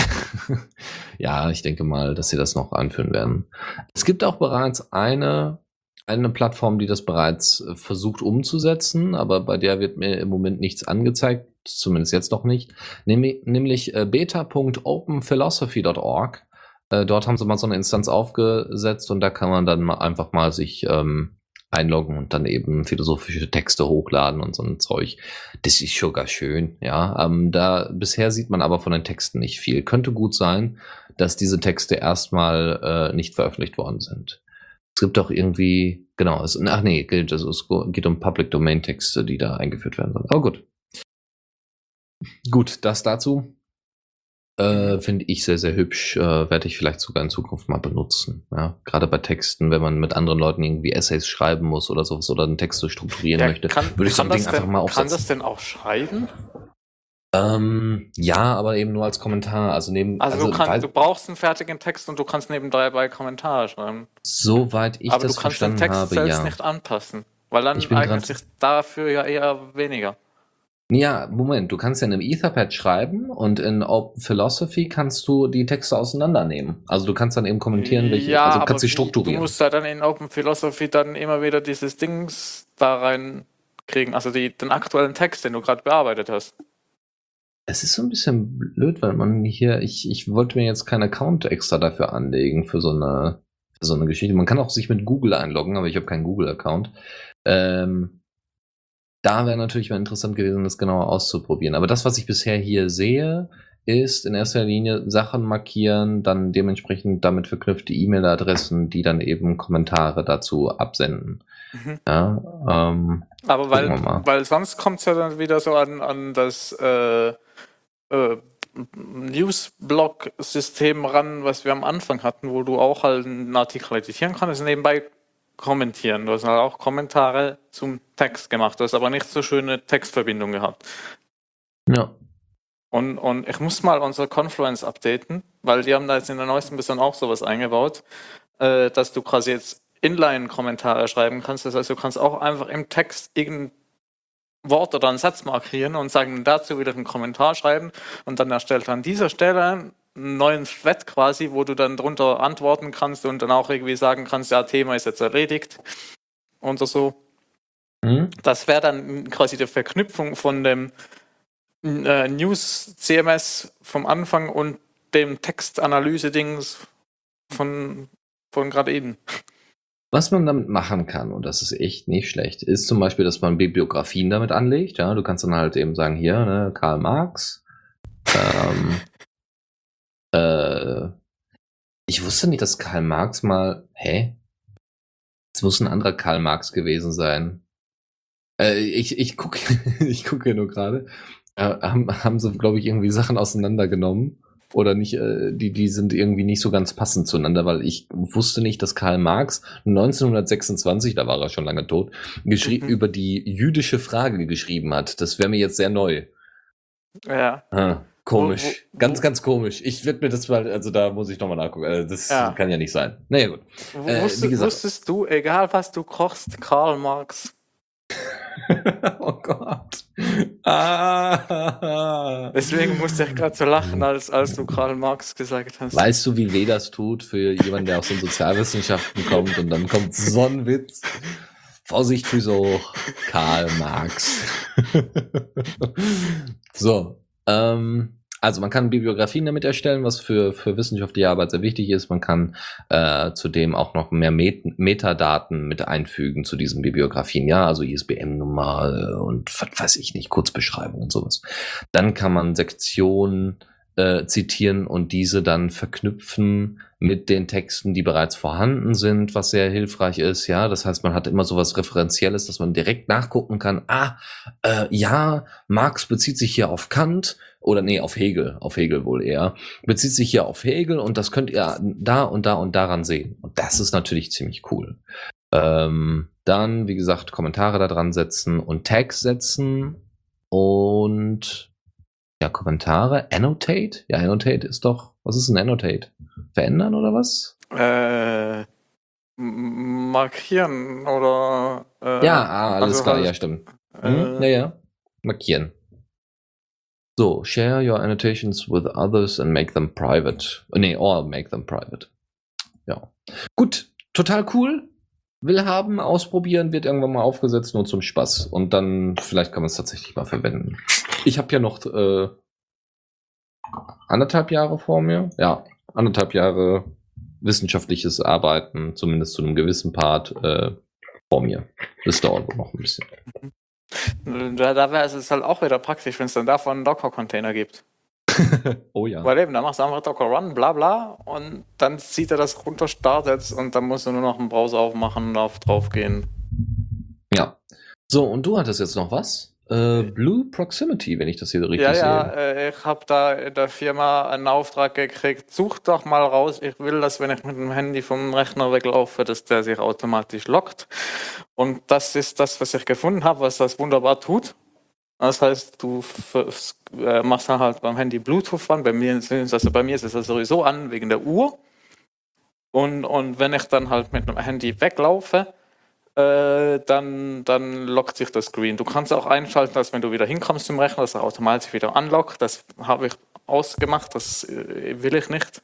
Speaker 3: ja, ich denke mal, dass sie das noch einführen werden. Es gibt auch bereits eine, eine Plattform, die das bereits äh, versucht umzusetzen, aber bei der wird mir im Moment nichts angezeigt, zumindest jetzt noch nicht, nämlich, nämlich äh, beta.openphilosophy.org. Äh, dort haben sie mal so eine Instanz aufgesetzt und da kann man dann mal einfach mal sich ähm, einloggen und dann eben philosophische Texte hochladen und so ein Zeug. Das ist schon gar schön, ja. Ähm, da bisher sieht man aber von den Texten nicht viel. Könnte gut sein, dass diese Texte erstmal äh, nicht veröffentlicht worden sind. Es gibt auch irgendwie, genau, es, ach nee, geht, also es geht um Public Domain Texte, die da eingeführt werden sollen. Aber gut. Gut, das dazu. Äh, Finde ich sehr, sehr hübsch. Äh, Werde ich vielleicht sogar in Zukunft mal benutzen. Ja? Gerade bei Texten, wenn man mit anderen Leuten irgendwie Essays schreiben muss oder sowas oder einen Text so strukturieren möchte, würde ich so ein
Speaker 2: kann
Speaker 3: Ding
Speaker 2: das
Speaker 3: einfach
Speaker 2: denn,
Speaker 3: mal
Speaker 2: Kann
Speaker 3: aufsetzen.
Speaker 2: das denn auch schreiben?
Speaker 3: Ähm, ja, aber eben nur als Kommentar. Also neben,
Speaker 2: Also,
Speaker 3: also,
Speaker 2: du, kann, du brauchst einen fertigen Text und du kannst nebenbei bei Kommentare schreiben.
Speaker 3: soweit ich
Speaker 2: Aber
Speaker 3: das
Speaker 2: du kannst den
Speaker 3: verstanden
Speaker 2: Text
Speaker 3: habe,
Speaker 2: selbst
Speaker 3: ja.
Speaker 2: nicht anpassen. Weil dann eignet sich dafür ja eher weniger.
Speaker 3: Ja, Moment, du kannst ja in einem Etherpad schreiben und in Open Philosophy kannst du die Texte auseinandernehmen. Also du kannst dann eben kommentieren, welche,
Speaker 2: ja,
Speaker 3: also du kannst sie strukturieren.
Speaker 2: Du musst da dann in Open Philosophy dann immer wieder dieses Dings da reinkriegen. Also die, den aktuellen Text, den du gerade bearbeitet hast.
Speaker 3: Es ist so ein bisschen blöd, weil man hier, ich, ich wollte mir jetzt keinen Account extra dafür anlegen für so eine für so eine Geschichte. Man kann auch sich mit Google einloggen, aber ich habe keinen Google-Account. Ähm, da wäre natürlich mal interessant gewesen, das genauer auszuprobieren. Aber das, was ich bisher hier sehe, ist in erster Linie Sachen markieren, dann dementsprechend damit verknüpfte E-Mail-Adressen, die dann eben Kommentare dazu absenden.
Speaker 2: Mhm.
Speaker 3: Ja, ähm,
Speaker 2: Aber weil, weil sonst kommt es ja dann wieder so an, an das äh, äh, Newsblog-System ran, was wir am Anfang hatten, wo du auch halt einen Artikel editieren kannst, nebenbei kommentieren. Du hast halt auch Kommentare zum Text gemacht, du hast aber nicht so schöne Textverbindung gehabt.
Speaker 3: ja.
Speaker 2: Und, und ich muss mal unsere Confluence updaten, weil die haben da jetzt in der neuesten Version auch sowas eingebaut, äh, dass du quasi jetzt Inline-Kommentare schreiben kannst. Das heißt, du kannst auch einfach im Text irgendein Wort oder einen Satz markieren und sagen, dazu wieder einen Kommentar schreiben und dann erstellt er an dieser Stelle einen neuen Thread quasi, wo du dann drunter antworten kannst und dann auch irgendwie sagen kannst, ja, Thema ist jetzt erledigt und so.
Speaker 3: Hm?
Speaker 2: Das wäre dann quasi die Verknüpfung von dem äh, News-CMS vom Anfang und dem Textanalyse-Dings von, von gerade eben.
Speaker 3: Was man damit machen kann, und das ist echt nicht schlecht, ist zum Beispiel, dass man Bibliografien damit anlegt. Ja, du kannst dann halt eben sagen, hier, ne, Karl Marx. Ähm, [laughs] äh, ich wusste nicht, dass Karl Marx mal. Hä? Es muss ein anderer Karl Marx gewesen sein. Äh, ich ich gucke [laughs] ich guck hier nur gerade. Äh, haben, haben sie, glaube ich, irgendwie Sachen auseinandergenommen oder nicht, äh, die, die sind irgendwie nicht so ganz passend zueinander, weil ich wusste nicht, dass Karl Marx 1926, da war er schon lange tot, geschrie
Speaker 2: Mhm.
Speaker 3: über die jüdische Frage geschrieben hat. Das wäre mir jetzt sehr neu.
Speaker 2: Ja.
Speaker 3: Ah, komisch.
Speaker 2: Wo- wo-
Speaker 3: ganz, ganz komisch. Ich werde mir das mal, also da muss ich nochmal nachgucken. Also das
Speaker 2: Ja.
Speaker 3: kann ja nicht sein. Naja, gut. Äh, gesagt-
Speaker 2: wusstest du, egal was du kochst, Karl Marx. [laughs]
Speaker 3: oh Gott. Ah.
Speaker 2: Deswegen musste ich gerade so lachen, als, als du Karl Marx gesagt hast.
Speaker 3: Weißt du, wie weh das tut für jemanden, der aus den Sozialwissenschaften kommt und dann kommt so ein Witz? Vorsicht, Füße hoch. Karl Marx. [laughs] so, ähm, also man kann Bibliografien damit erstellen, was für, für wissenschaftliche Arbeit sehr wichtig ist. Man kann äh, zudem auch noch mehr Met Metadaten mit einfügen zu diesen Bibliografien. Ja, also ISBN-Nummer und was weiß ich nicht, Kurzbeschreibung und sowas. Dann kann man Sektionen äh, zitieren und diese dann verknüpfen mit den Texten, die bereits vorhanden sind, was sehr hilfreich ist. Ja, das heißt, man hat immer sowas Referenzielles, dass man direkt nachgucken kann. Ah, äh, ja, Marx bezieht sich hier auf Kant oder nee, auf Hegel, auf Hegel wohl eher, bezieht sich hier auf Hegel und das könnt ihr da und da und daran sehen. Und das ist natürlich ziemlich cool. Ähm, dann, wie gesagt, Kommentare da dran setzen und Tags setzen und ja, Kommentare. Annotate? Ja, Annotate ist doch. Was ist ein Annotate? Verändern oder was?
Speaker 2: Äh, markieren oder. Äh,
Speaker 3: ja, ah, alles
Speaker 2: also
Speaker 3: klar,
Speaker 2: halt,
Speaker 3: ja, stimmt.
Speaker 2: Äh,
Speaker 3: Mhm, ja, ja. Markieren. So, share your annotations with others and make them private. Äh, Nee, or make them private. Ja. Gut, total cool. Will haben, ausprobieren, wird irgendwann mal aufgesetzt, nur zum Spaß. Und dann vielleicht kann man es tatsächlich mal verwenden. Ich habe ja noch äh, anderthalb Jahre vor mir. Ja, anderthalb Jahre wissenschaftliches Arbeiten, zumindest zu einem gewissen Part, äh, vor mir. Das dauert noch ein bisschen.
Speaker 2: Da, da wäre es halt auch wieder praktisch, wenn es dann davon einen Docker-Container gibt. [laughs]
Speaker 3: oh ja.
Speaker 2: Weil eben, da machst du einfach Docker Run, bla bla, und dann zieht er das runter, startet und dann musst du nur noch einen Browser aufmachen und auf drauf gehen.
Speaker 3: Ja. So, und du hattest jetzt noch was? Äh, Blue Proximity, wenn ich das hier so richtig
Speaker 2: Ja, ja,
Speaker 3: sehe.
Speaker 2: äh, ich habe da in der Firma einen Auftrag gekriegt, such doch mal raus, ich will, dass wenn ich mit dem Handy vom Rechner weglaufe, dass der sich automatisch lockt. Und das ist das, was ich gefunden habe, was das wunderbar tut. Das heißt, du äh, machst dann halt beim Handy Bluetooth an. Bei mir, ist es- also bei mir ist es ja sowieso an wegen der Uhr. Und, und wenn ich dann halt mit dem Handy weglaufe, äh, dann, dann lockt sich das Screen. Du kannst auch einschalten, dass wenn du wieder hinkommst zum Rechner, dass er automatisch wieder anlockt. Das habe ich ausgemacht, das äh, will ich nicht.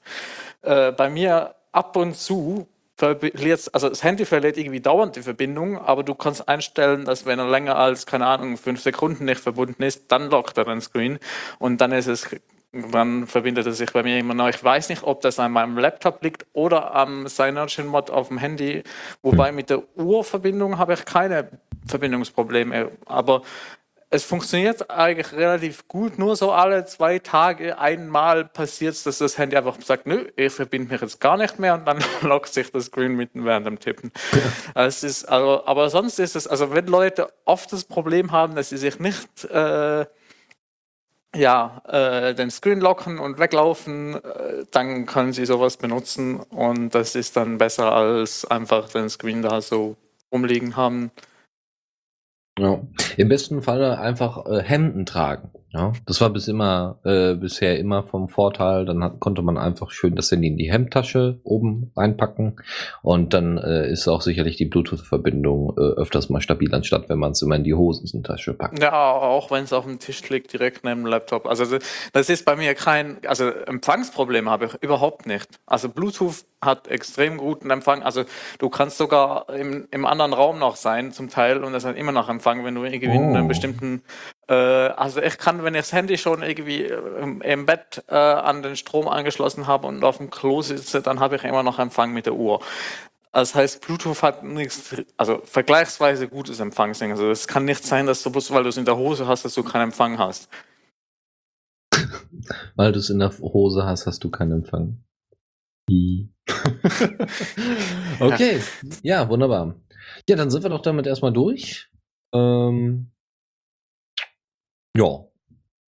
Speaker 2: Äh, bei mir ab und zu verliert, also das Handy verliert irgendwie dauernd die Verbindung, aber du kannst einstellen, dass wenn er länger als, keine Ahnung, fünf Sekunden nicht verbunden ist, dann lockt er den Screen und dann ist es Dann verbindet er sich bei mir immer noch. Ich weiß nicht, ob das an meinem Laptop liegt oder am Synology-Mod auf dem Handy. Wobei mit der Uhrverbindung habe ich keine Verbindungsprobleme. Aber es funktioniert eigentlich relativ gut. Nur so alle zwei Tage einmal passiert es, dass das Handy einfach sagt, nö, ich verbinde mich jetzt gar nicht mehr und dann [laughs] lockt sich das Screen mitten während dem Tippen. Ja. Es ist, also, aber sonst ist es, also wenn Leute oft das Problem haben, dass sie sich nicht äh, ja, äh, den Screen locken und weglaufen, äh, dann können Sie sowas benutzen und das ist dann besser als einfach den Screen da so rumliegen haben.
Speaker 3: Ja. Im besten Falle einfach äh, Hemden tragen. Ja, das war bis immer, äh, bisher immer vom Vorteil. Dann hat, konnte man einfach schön das Handy in die Hemdtasche oben reinpacken und dann äh, ist auch sicherlich die Bluetooth-Verbindung äh, öfters mal stabil, anstatt wenn man es immer in die Hosentasche packt.
Speaker 2: Ja, auch wenn es auf dem Tisch liegt, direkt neben dem Laptop. Also das ist bei mir kein, also Empfangsproblem habe ich überhaupt nicht. Also Bluetooth hat extrem guten Empfang. Also du kannst sogar im, im anderen Raum noch sein zum Teil und das hat immer noch Empfang, wenn du irgendwie oh. in einem oh. bestimmten also ich kann, wenn ich das Handy schon irgendwie im, im Bett äh, an den Strom angeschlossen habe und auf dem Klo sitze, dann habe ich immer noch Empfang mit der Uhr. Das heißt, Bluetooth hat nichts, also vergleichsweise gutes Empfangsding. Also es kann nicht sein, dass du bloß, weil du es in der Hose hast, dass du keinen Empfang hast. [laughs]
Speaker 3: weil du es in der Hose hast, hast du keinen Empfang. [laughs] okay, ja. ja, wunderbar. Ja, dann sind wir doch damit erstmal durch. Ähm, ja.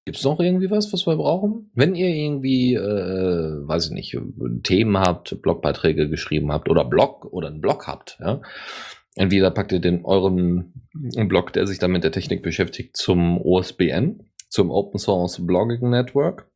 Speaker 3: Gibt's noch irgendwie was, was wir brauchen? Wenn ihr irgendwie, äh, weiß ich nicht, Themen habt, Blogbeiträge geschrieben habt oder Blog oder einen Blog habt, ja, entweder packt ihr den euren Blog, der sich dann mit der Technik beschäftigt, zum OSBN, zum Open Source Blogging Network,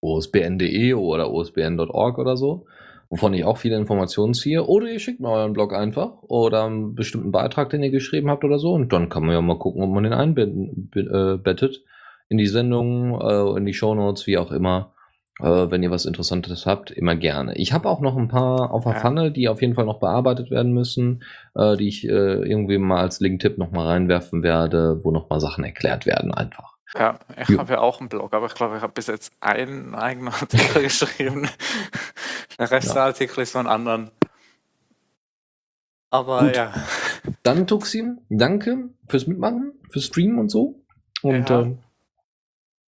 Speaker 3: osbn.de oder osbn.org oder so, wovon ich auch viele Informationen ziehe, oder ihr schickt mir euren Blog einfach oder einen bestimmten Beitrag, den ihr geschrieben habt oder so, und dann kann man ja mal gucken, ob man den einbettet in die Sendung, äh, in die Shownotes, wie auch immer. Äh, wenn ihr was Interessantes habt, immer gerne. Ich habe auch noch ein paar auf der. Pfanne, die auf jeden Fall noch bearbeitet werden müssen, äh, die ich äh, irgendwie mal als Link-Tipp noch mal reinwerfen werde, wo noch mal Sachen erklärt werden einfach.
Speaker 2: Ja, ich habe ja auch einen Blog, aber ich glaube, ich habe bis jetzt einen eigenen [laughs] Artikel geschrieben. Der Rest ja. der Artikel ist von anderen. Aber Gut. ja.
Speaker 3: Dann Tuxim, danke fürs Mitmachen, fürs Streamen und so. Und
Speaker 2: ja. ähm,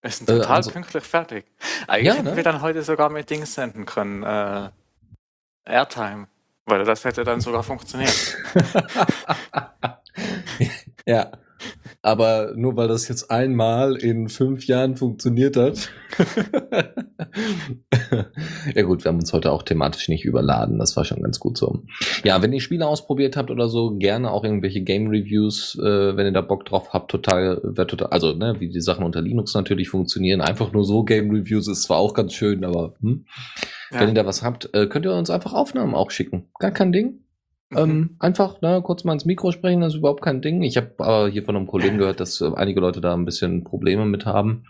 Speaker 2: wir sind total äh, also, pünktlich fertig. Eigentlich ja, hätten ne? wir dann heute sogar mit Dings senden können. Äh, Airtime. Weil das hätte dann sogar funktioniert. [laughs]
Speaker 3: ja. Aber nur weil das jetzt einmal in fünf Jahren funktioniert hat. ja gut, wir haben uns heute auch thematisch nicht überladen. Das war schon ganz gut so. Ja, wenn ihr Spiele ausprobiert habt oder so, gerne auch irgendwelche Game Reviews, äh, wenn ihr da Bock drauf habt, total, wird total, also ne, wie die Sachen unter Linux natürlich funktionieren. Einfach nur so Game Reviews ist zwar auch ganz schön, aber hm. ja. wenn ihr da was habt, äh, könnt ihr uns einfach Aufnahmen auch schicken. Gar kein Ding. Mhm. Ähm, einfach ne, kurz mal ins Mikro sprechen, das ist überhaupt kein Ding. Ich habe aber hier von einem Kollegen gehört, dass äh, einige Leute da ein bisschen Probleme mit haben.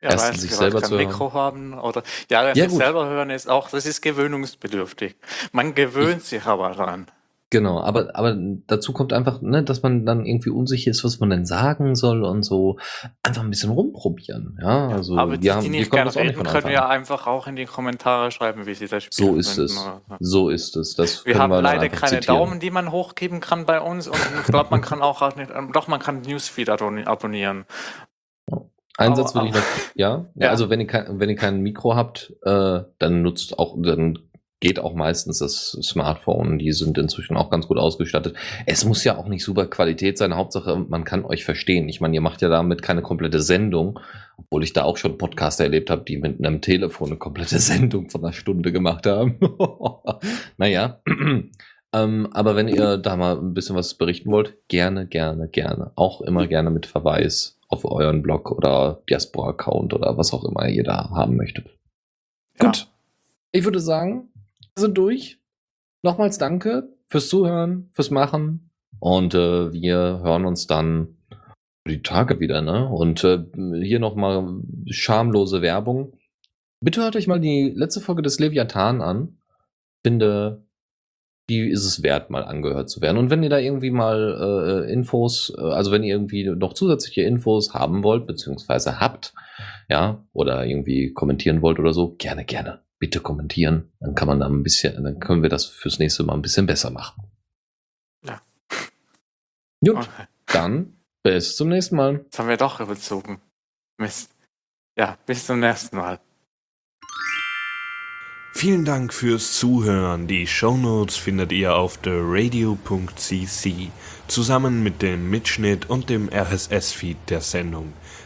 Speaker 2: Ja, Erst sich selber zu hören. Mikro haben oder ja, ja selber hören ist auch, das ist gewöhnungsbedürftig. Man gewöhnt ich, sich aber daran.
Speaker 3: Genau, aber, aber dazu kommt einfach, ne, dass man dann irgendwie unsicher ist, was man denn sagen soll und so. Einfach ein bisschen rumprobieren. Ja, also,
Speaker 2: aber die, ja, die nicht gerne reden, können ja einfach auch in die Kommentare schreiben, wie sie das
Speaker 3: spielen. So ist finden, es. Oder? So ist es. Das
Speaker 2: wir haben wir leider keine zitieren. Daumen, die man hochgeben kann bei uns. Und ich glaube, man kann auch, nicht, ähm, doch, man kann Newsfeed abonnieren.
Speaker 3: Ein Satz würde ich noch, ja? [laughs] ja. Also wenn ihr kein, wenn ihr kein Mikro habt, äh, dann nutzt auch, dann geht auch meistens das Smartphone. Die sind inzwischen auch ganz gut ausgestattet. Es muss ja auch nicht super Qualität sein. Hauptsache, man kann euch verstehen. Ich meine, ihr macht ja damit keine komplette Sendung, obwohl ich da auch schon Podcaster erlebt habe, die mit einem Telefon eine komplette [laughs] Sendung von einer Stunde gemacht haben. [laughs] naja. [clears throat] ähm, aber wenn ihr da mal ein bisschen was berichten wollt, gerne, gerne, gerne. Auch immer gerne mit Verweis auf euren Blog oder Diaspora-Account oder was auch immer ihr da haben möchtet. Ja. Gut. Ich würde sagen, sind durch. Nochmals danke fürs Zuhören, fürs Machen. Und äh, wir hören uns dann die Tage wieder, ne? Und äh, hier nochmal schamlose Werbung. Bitte hört euch mal die letzte Folge des Leviathan an. Finde die ist es wert, mal angehört zu werden. Und wenn ihr da irgendwie mal äh, Infos, äh, also wenn ihr irgendwie noch zusätzliche Infos haben wollt, beziehungsweise habt, ja, oder irgendwie kommentieren wollt oder so, gerne, gerne. Bitte kommentieren. Dann kann man da ein bisschen, dann können wir das fürs nächste Mal ein bisschen besser machen.
Speaker 2: Ja.
Speaker 3: Gut,
Speaker 2: Okay.
Speaker 3: dann bis zum nächsten Mal.
Speaker 2: Jetzt haben wir doch überzogen. Mist. Ja, bis zum nächsten Mal.
Speaker 1: Vielen Dank fürs Zuhören. Die Shownotes findet ihr auf theradio.cc zusammen mit dem Mitschnitt und dem RSS-Feed der Sendung.